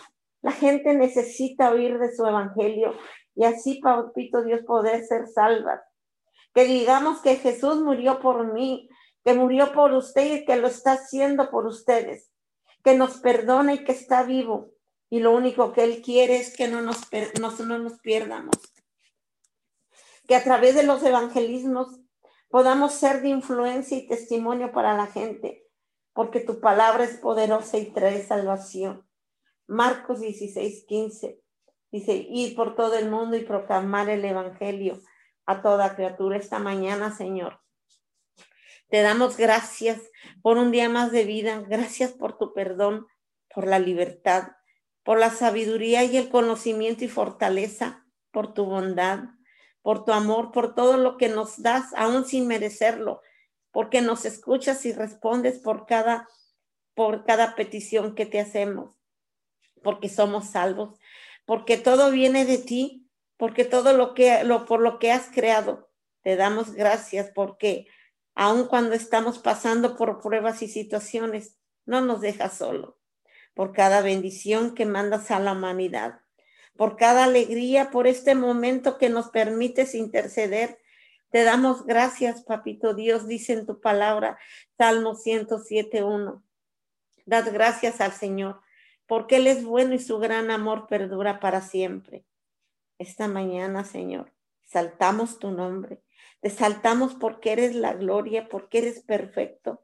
La gente necesita oír de su evangelio y así, papito Dios, poder ser salvas. Que digamos que Jesús murió por mí, que murió por usted y que lo está haciendo por ustedes, que nos perdona y que está vivo. Y lo único que Él quiere es que no nos, no nos pierdamos. Que a través de los evangelismos podamos ser de influencia y testimonio para la gente, porque tu palabra es poderosa y trae salvación. Marcos 16, 15 dice, ir por todo el mundo y proclamar el evangelio a toda criatura esta mañana, Señor. Te damos gracias por un día más de vida, gracias por tu perdón, por la libertad, por la sabiduría y el conocimiento y fortaleza, por tu bondad, por tu amor, por todo lo que nos das, aún sin merecerlo, porque nos escuchas y respondes por cada por cada petición que te hacemos, porque somos salvos, porque todo viene de ti, porque todo lo que lo por lo que has creado, te damos gracias porque aun cuando estamos pasando por pruebas y situaciones, no nos dejas solo. Por cada bendición que mandas a la humanidad, por cada alegría, por este momento que nos permites interceder. Te damos gracias, papito Dios, dice en tu palabra, Salmo 107.1. Dad gracias al Señor, porque Él es bueno y su gran amor perdura para siempre. Esta mañana, Señor, saltamos tu nombre. Te saltamos porque eres la gloria, porque eres perfecto,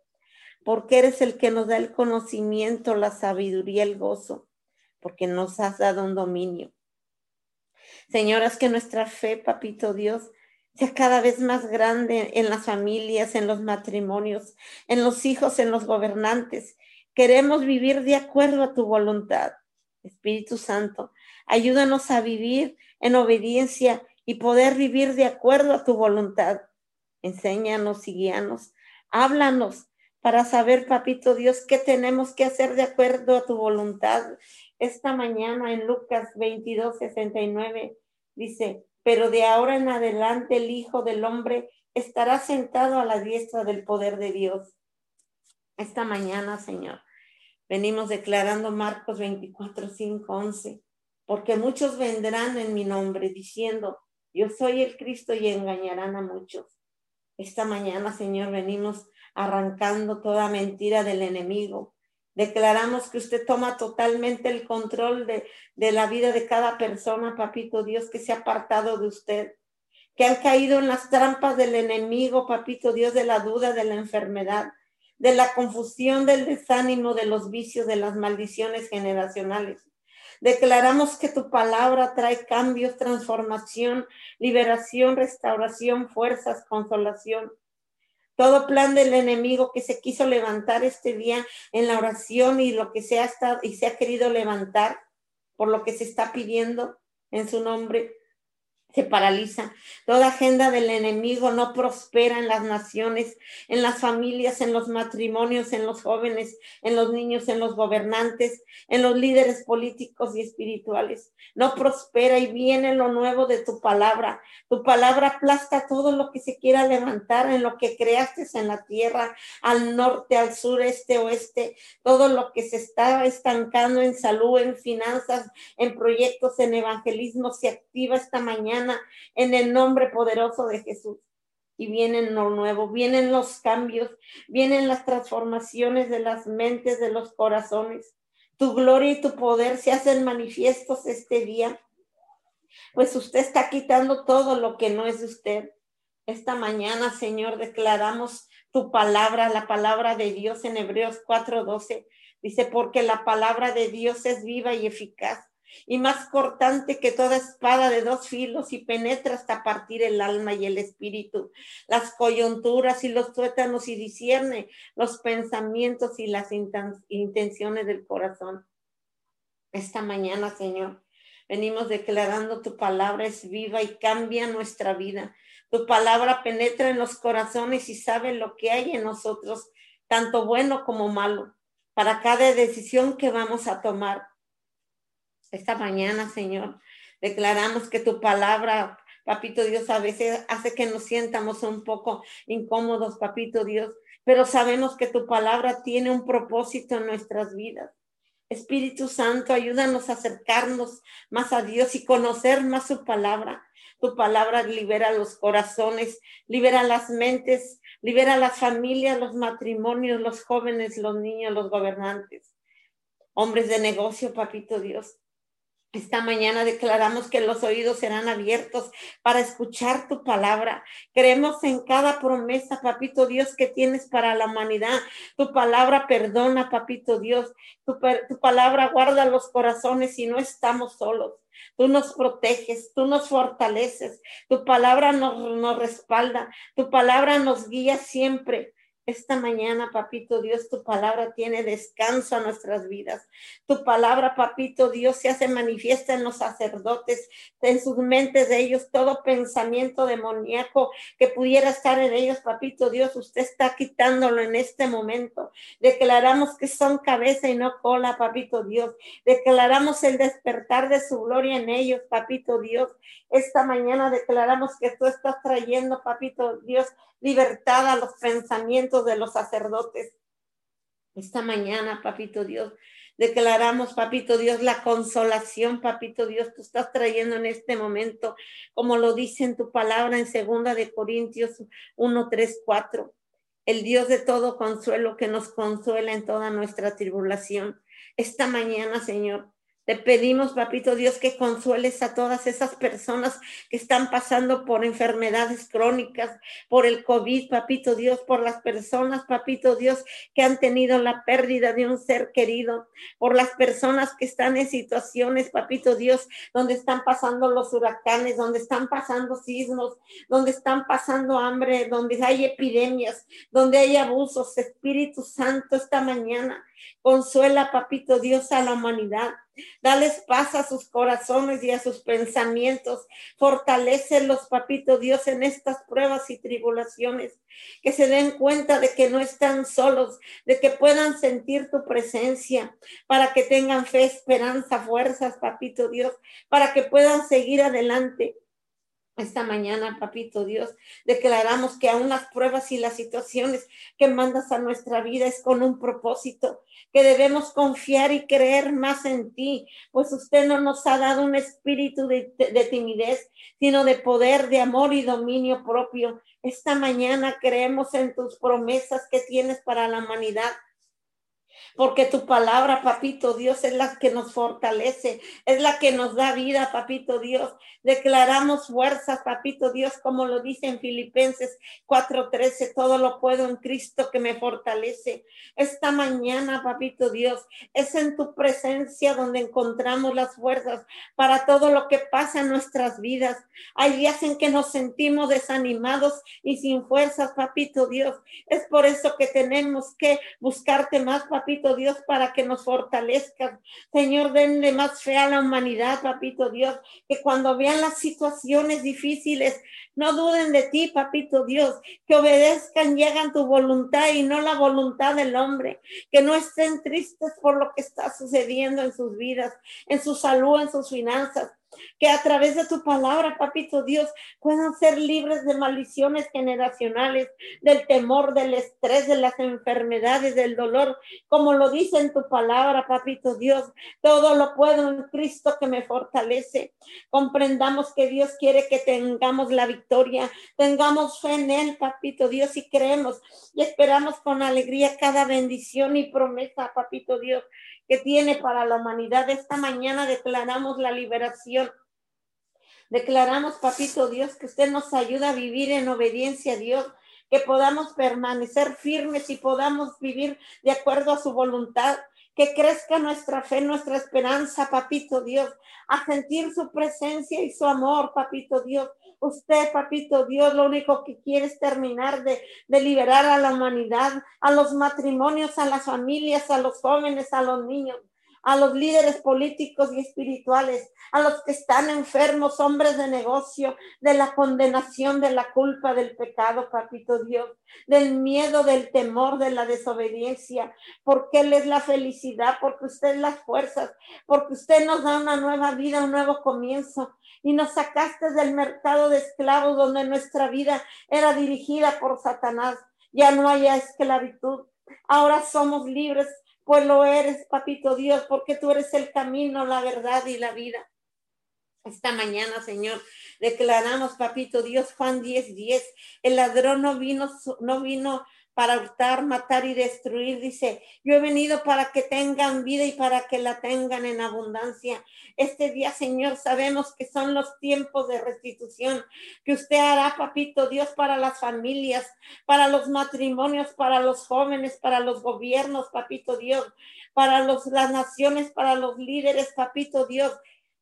porque eres el que nos da el conocimiento, la sabiduría, el gozo, porque nos has dado un dominio. Señoras, que nuestra fe, papito Dios, sea cada vez más grande en las familias, en los matrimonios, en los hijos, en los gobernantes. Queremos vivir de acuerdo a tu voluntad. Espíritu Santo, ayúdanos a vivir en obediencia y poder vivir de acuerdo a tu voluntad. Enséñanos y guíanos. Háblanos para saber, papito Dios, qué tenemos que hacer de acuerdo a tu voluntad. Esta mañana en Lucas 22, 69 dice, pero de ahora en adelante el Hijo del Hombre estará sentado a la diestra del poder de Dios. Esta mañana, Señor, venimos declarando Marcos 24, 5, 11, porque muchos vendrán en mi nombre diciendo, yo soy el Cristo y engañarán a muchos. Esta mañana, Señor, venimos arrancando toda mentira del enemigo. Declaramos que usted toma totalmente el control de, de la vida de cada persona, papito Dios, que se ha apartado de usted, que han caído en las trampas del enemigo, papito Dios, de la duda, de la enfermedad, de la confusión, del desánimo, de los vicios, de las maldiciones generacionales. Declaramos que tu palabra trae cambios, transformación, liberación, restauración, fuerzas, consolación. Todo plan del enemigo que se quiso levantar este día en la oración y lo que se ha estado y se ha querido levantar por lo que se está pidiendo en su nombre, se paraliza. Toda agenda del enemigo no prospera en las naciones, en las familias, en los matrimonios, en los jóvenes, en los niños, en los gobernantes, en los líderes políticos y espirituales. No prospera y viene lo nuevo de tu palabra. Tu palabra aplasta todo lo que se quiera levantar en lo que creaste en la tierra, al norte, al sur, este, oeste, todo lo que se está estancando en salud, en finanzas, en proyectos, en evangelismo, se activa esta mañana en el nombre poderoso de Jesús. Y vienen lo nuevo, vienen los cambios, vienen las transformaciones de las mentes, de los corazones. Tu gloria y tu poder se hacen manifiestos este día. Pues usted está quitando todo lo que no es de usted. Esta mañana, Señor, declaramos tu palabra, la palabra de Dios en Hebreos 4:12. Dice, porque la palabra de Dios es viva y eficaz y más cortante que toda espada de dos filos y penetra hasta partir el alma y el espíritu, las coyunturas y los tuétanos y discierne los pensamientos y las intenciones del corazón. Esta mañana, Señor, venimos declarando tu palabra es viva y cambia nuestra vida. Tu palabra penetra en los corazones y sabe lo que hay en nosotros, tanto bueno como malo, para cada decisión que vamos a tomar esta mañana, Señor. Declaramos que tu palabra, Papito Dios, a veces hace que nos sientamos un poco incómodos, Papito Dios, pero sabemos que tu palabra tiene un propósito en nuestras vidas. Espíritu Santo, ayúdanos a acercarnos más a Dios y conocer más su palabra. Tu palabra libera los corazones, libera las mentes, libera las familias, los matrimonios, los jóvenes, los niños, los gobernantes, hombres de negocio, papito Dios. Esta mañana declaramos que los oídos serán abiertos para escuchar tu palabra. Creemos en cada promesa, papito Dios, que tienes para la humanidad. Tu palabra perdona, papito Dios. Tu, palabra guarda los corazones y no estamos solos. Tú nos proteges, tú nos fortaleces. Tu palabra nos, respalda. Tu palabra nos guía siempre. Esta mañana, papito Dios, tu palabra tiene descanso a nuestras vidas. Tu palabra, papito Dios, se hace manifiesta en los sacerdotes, en sus mentes de ellos, todo pensamiento demoníaco que pudiera estar en ellos, papito Dios, usted está quitándolo en este momento. Declaramos que son cabeza y no cola, papito Dios. Declaramos el despertar de su gloria en ellos, papito Dios. Esta mañana declaramos que tú estás trayendo, papito Dios, libertad a los pensamientos de los sacerdotes. Esta mañana, papito Dios, declaramos, papito Dios, la consolación, papito Dios, tú estás trayendo en este momento, como lo dice en tu palabra en segunda de Corintios 1, 3, 4. El Dios de todo consuelo que nos consuela en toda nuestra tribulación. Esta mañana, Señor, te pedimos, papito Dios, que consueles a todas esas personas que están pasando por enfermedades crónicas, por el COVID, papito Dios, por las personas, papito Dios, que han tenido la pérdida de un ser querido, por las personas que están en situaciones, papito Dios, donde están pasando los huracanes, donde están pasando sismos, donde están pasando hambre, donde hay epidemias, donde hay abusos. Espíritu Santo, esta mañana Consuela, papito Dios, a la humanidad. Dales paz a sus corazones y a sus pensamientos. Fortalecelos, papito Dios, en estas pruebas y tribulaciones. Que se den cuenta de que no están solos, de que puedan sentir tu presencia, para que tengan fe, esperanza, fuerzas, papito Dios, para que puedan seguir adelante. Esta mañana, papito Dios, declaramos que aún las pruebas y las situaciones que mandas a nuestra vida es con un propósito, que debemos confiar y creer más en ti, pues usted no nos ha dado un espíritu de, de timidez, sino de poder, de amor y dominio propio. Esta mañana creemos en tus promesas que tienes para la humanidad porque tu palabra, papito Dios, es la que nos fortalece, es la que nos da vida, papito Dios. Declaramos fuerzas, papito Dios, como lo dice en Filipenses 4:13, todo lo puedo en Cristo que me fortalece. Esta mañana, papito Dios, es en tu presencia donde encontramos las fuerzas para todo lo que pasa en nuestras vidas. Hay días en que nos sentimos desanimados y sin fuerzas, papito Dios. Es por eso que tenemos que buscarte más, papito Dios, para que nos fortalezcan. Señor, denle más fe a la humanidad, papito Dios, que cuando vean las situaciones difíciles, no duden de ti, papito Dios, que obedezcan y hagan tu voluntad y no la voluntad del hombre, que no estén tristes por lo que está sucediendo en sus vidas, en su salud, en sus finanzas, que a través de tu palabra, papito Dios, puedan ser libres de maldiciones generacionales, del temor, del estrés, de las enfermedades, del dolor, como lo dice en tu palabra, papito Dios. Todo lo puedo en Cristo que me fortalece. Comprendamos que Dios quiere que tengamos la victoria, tengamos fe en Él, papito Dios, y creemos y esperamos con alegría cada bendición y promesa, papito Dios, que tiene para la humanidad. Esta mañana declaramos la liberación. Declaramos, papito Dios, que usted nos ayuda a vivir en obediencia a Dios, que podamos permanecer firmes y podamos vivir de acuerdo a su voluntad, que crezca nuestra fe, nuestra esperanza, papito Dios, a sentir su presencia y su amor, papito Dios, Usted, papito Dios, lo único que quiere es terminar de, liberar a la humanidad, a los matrimonios, a las familias, a los jóvenes, a los niños a los líderes políticos y espirituales, a los que están enfermos, hombres de negocio, de la condenación, de la culpa, del pecado, papito Dios, del miedo, del temor, de la desobediencia, porque Él es la felicidad, porque usted es las fuerzas, porque usted nos da una nueva vida, un nuevo comienzo, y nos sacaste del mercado de esclavos donde nuestra vida era dirigida por Satanás. Ya no haya esclavitud. Ahora somos libres pues lo eres, papito Dios, porque tú eres el camino, la verdad y la vida. Esta mañana, Señor, declaramos, papito Dios, Juan 10, 10, el ladrón no vino, no vino para hurtar, matar y destruir. Dice, yo he venido para que tengan vida y para que la tengan en abundancia. Este día, Señor, sabemos que son los tiempos de restitución que usted hará, papito Dios, para las familias, para los matrimonios, para los jóvenes, para los gobiernos, papito Dios, para los, las naciones, para los líderes, papito Dios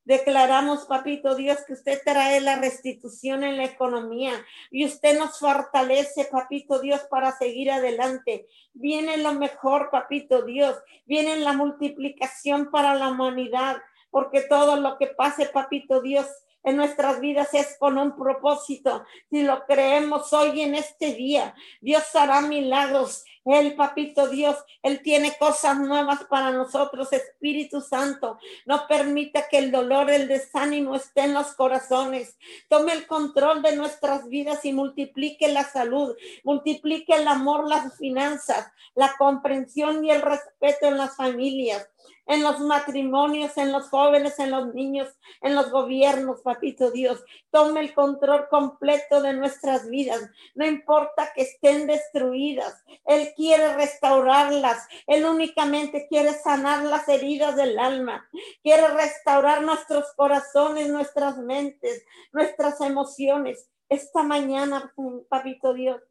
Declaramos, papito Dios, que usted trae la restitución en la economía y usted nos fortalece, papito Dios, para seguir adelante. Viene lo mejor, papito Dios. Viene la multiplicación para la humanidad, porque todo lo que pase, papito Dios, en nuestras vidas es con un propósito. Si lo creemos hoy en este día, Dios hará milagros. El papito Dios, Él tiene cosas nuevas para nosotros. Espíritu Santo, no permita que el dolor, el desánimo esté en los corazones. Tome el control de nuestras vidas y multiplique la salud, multiplique el amor, las finanzas, la comprensión y el respeto en las familias en los matrimonios, en los jóvenes, en los niños, en los gobiernos, papito Dios. Tome el control completo de nuestras vidas. No importa que estén destruidas. Él quiere restaurarlas. Él únicamente quiere sanar las heridas del alma. Quiere restaurar nuestros corazones, nuestras mentes, nuestras emociones. Esta mañana, papito Dios,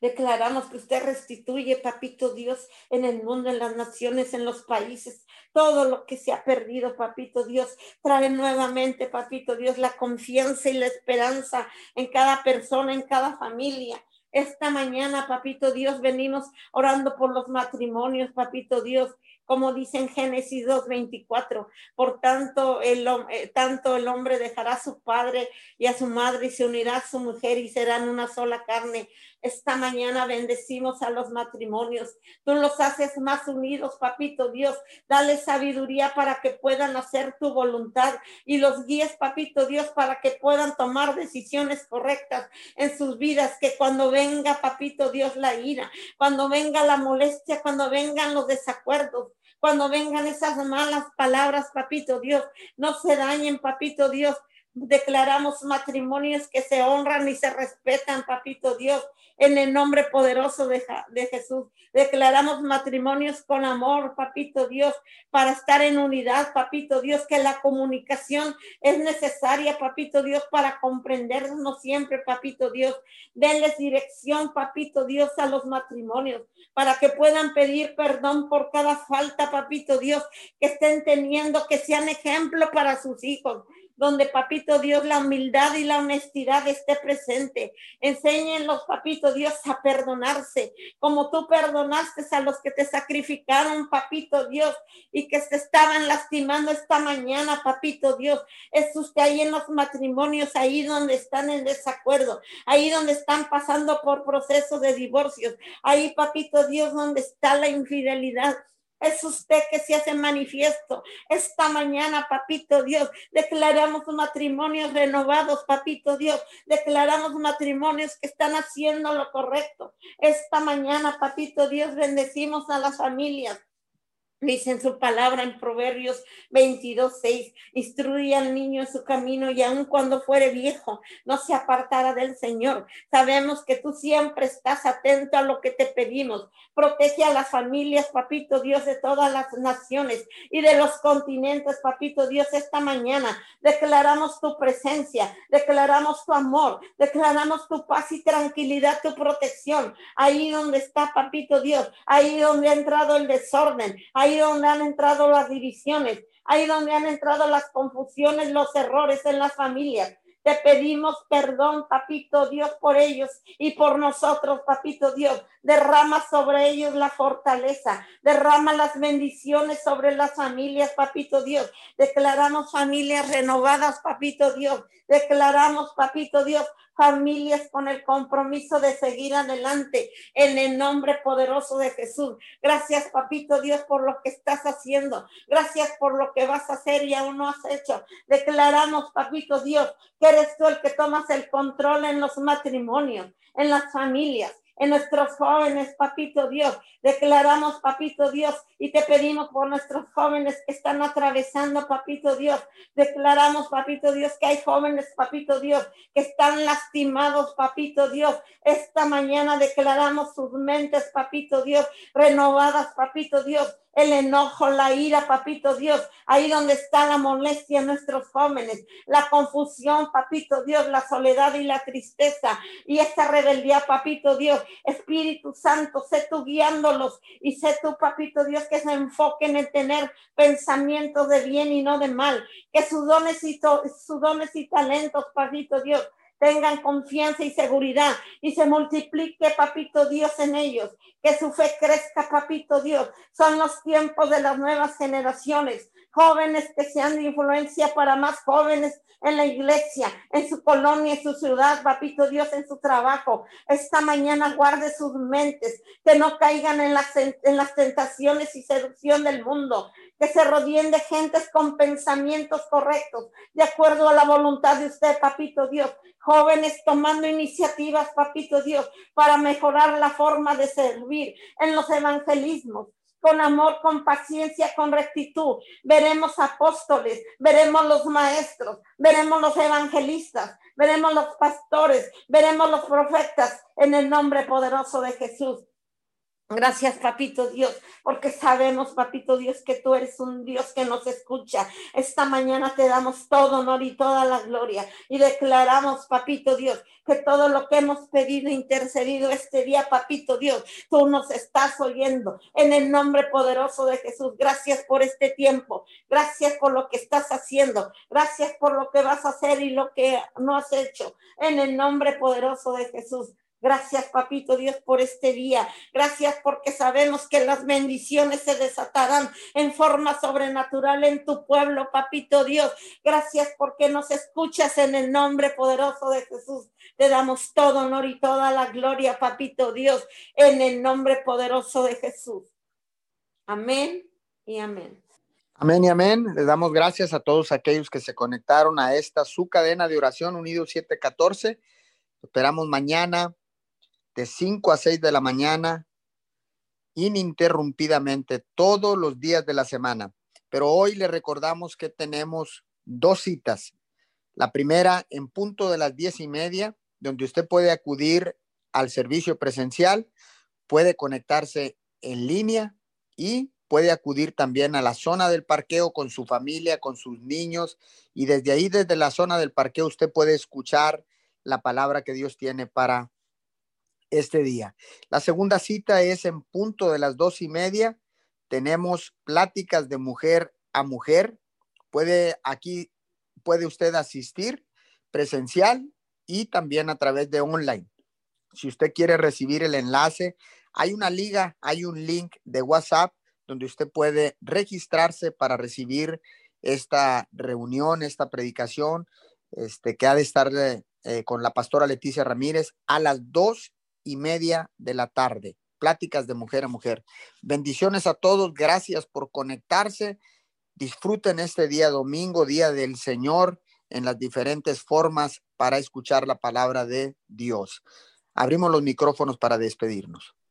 Declaramos que usted restituye, papito Dios, en el mundo, en las naciones, en los países, todo lo que se ha perdido, papito Dios. Trae nuevamente, papito Dios, la confianza y la esperanza en cada persona, en cada familia. Esta mañana, papito Dios, venimos orando por los matrimonios, papito Dios, como dice en Génesis 2.24. Por tanto el, eh, tanto el hombre dejará a su padre y a su madre y se unirá a su mujer y serán una sola carne. Esta mañana bendecimos a los matrimonios. Tú los haces más unidos, papito Dios. Dale sabiduría para que puedan hacer tu voluntad y los guíes, papito Dios, para que puedan tomar decisiones correctas en sus vidas. Que cuando venga, papito Dios, la ira, cuando venga la molestia, cuando vengan los desacuerdos, cuando vengan esas malas palabras, papito Dios, no se dañen, papito Dios. Declaramos matrimonios que se honran y se respetan, papito Dios en el nombre poderoso de, Jesús. Declaramos matrimonios con amor, papito Dios, para estar en unidad, papito Dios, que la comunicación es necesaria, papito Dios, para comprendernos siempre, papito Dios. Denles dirección, papito Dios, a los matrimonios, para que puedan pedir perdón por cada falta, papito Dios, que estén teniendo, que sean ejemplo para sus hijos donde, papito Dios, la humildad y la honestidad esté presente. los papito Dios, a perdonarse, como tú perdonaste a los que te sacrificaron, papito Dios, y que se estaban lastimando esta mañana, papito Dios. Es usted ahí en los matrimonios, ahí donde están en desacuerdo, ahí donde están pasando por procesos de divorcios, ahí, papito Dios, donde está la infidelidad es usted que se hace manifiesto. Esta mañana, papito Dios, declaramos matrimonios renovados, papito Dios. Declaramos matrimonios que están haciendo lo correcto. Esta mañana, papito Dios, bendecimos a las familias. Dice en su palabra en Proverbios 22, 6, instruye al niño en su camino y aun cuando fuere viejo, no se apartará del Señor. Sabemos que tú siempre estás atento a lo que te pedimos. Protege a las familias, papito Dios, de todas las naciones y de los continentes, papito Dios, esta mañana. Declaramos tu presencia, declaramos tu amor, declaramos tu paz y tranquilidad, tu protección. Ahí donde está, papito Dios, ahí donde ha entrado el desorden, ahí donde han entrado las divisiones, ahí donde han entrado las confusiones, los errores en las familias. Te pedimos perdón, papito Dios, por ellos y por nosotros, papito Dios. Derrama sobre ellos la fortaleza, derrama las bendiciones sobre las familias, papito Dios. Declaramos familias renovadas, papito Dios. Declaramos, papito Dios, familias con el compromiso de seguir adelante en el nombre poderoso de Jesús. Gracias, papito Dios, por lo que estás haciendo. Gracias por lo que vas a hacer y aún no has hecho. Declaramos, papito Dios, que eres tú el que tomas el control en los matrimonios, en las familias en nuestros jóvenes, papito Dios. Declaramos, papito Dios, y te pedimos por nuestros jóvenes que están atravesando, papito Dios. Declaramos, papito Dios, que hay jóvenes, papito Dios, que están lastimados, papito Dios. Esta mañana declaramos sus mentes, papito Dios, renovadas, papito Dios el enojo, la ira, papito Dios, ahí donde está la molestia en nuestros jóvenes, la confusión, papito Dios, la soledad y la tristeza y esta rebeldía, papito Dios, Espíritu Santo, sé tú guiándolos y sé tú, papito Dios, que se enfoquen en tener pensamientos de bien y no de mal, que sus dones y, sus dones y talentos, papito Dios, tengan confianza y seguridad y se multiplique, papito Dios, en ellos, que su fe crezca, papito Dios. Son los tiempos de las nuevas generaciones, jóvenes que sean de influencia para más jóvenes en la iglesia, en su colonia, en su ciudad, papito Dios, en su trabajo. Esta mañana guarde sus mentes, que no caigan en las, en las tentaciones y seducción del mundo, que se rodeen de gentes con pensamientos correctos, de acuerdo a la voluntad de usted, papito Dios. Jóvenes tomando iniciativas, papito Dios, para mejorar la forma de servir en los evangelismos con amor, con paciencia, con rectitud. Veremos apóstoles, veremos los maestros, veremos los evangelistas, veremos los pastores, veremos los profetas en el nombre poderoso de Jesús. Gracias, papito Dios, porque sabemos, papito Dios, que tú eres un Dios que nos escucha. Esta mañana te damos todo honor y toda la gloria y declaramos, papito Dios, que todo lo que hemos pedido, intercedido este día, papito Dios, tú nos estás oyendo en el nombre poderoso de Jesús. Gracias por este tiempo. Gracias por lo que estás haciendo. Gracias por lo que vas a hacer y lo que no has hecho en el nombre poderoso de Jesús. Gracias, papito Dios, por este día. Gracias porque sabemos que las bendiciones se desatarán en forma sobrenatural en tu pueblo, papito Dios. Gracias porque nos escuchas en el nombre poderoso de Jesús. Te damos todo honor y toda la gloria, papito Dios, en el nombre poderoso de Jesús. Amén y amén. Amén y amén. Les damos gracias a todos aquellos que se conectaron a esta su cadena de oración Unido 714. Esperamos mañana de 5 a 6 de la mañana, ininterrumpidamente, todos los días de la semana. Pero hoy le recordamos que tenemos dos citas. La primera en punto de las diez y media, donde usted puede acudir al servicio presencial, puede conectarse en línea y puede acudir también a la zona del parqueo con su familia, con sus niños, y desde ahí, desde la zona del parqueo, usted puede escuchar la palabra que Dios tiene para este día. La segunda cita es en punto de las dos y media. Tenemos pláticas de mujer a mujer. Puede aquí, puede usted asistir presencial y también a través de online. Si usted quiere recibir el enlace, hay una liga, hay un link de WhatsApp donde usted puede registrarse para recibir esta reunión, esta predicación, este, que ha de estar eh, con la pastora Leticia Ramírez a las dos y media de la tarde. Pláticas de mujer a mujer. Bendiciones a todos. Gracias por conectarse. Disfruten este día domingo, día del Señor, en las diferentes formas para escuchar la palabra de Dios. Abrimos los micrófonos para despedirnos.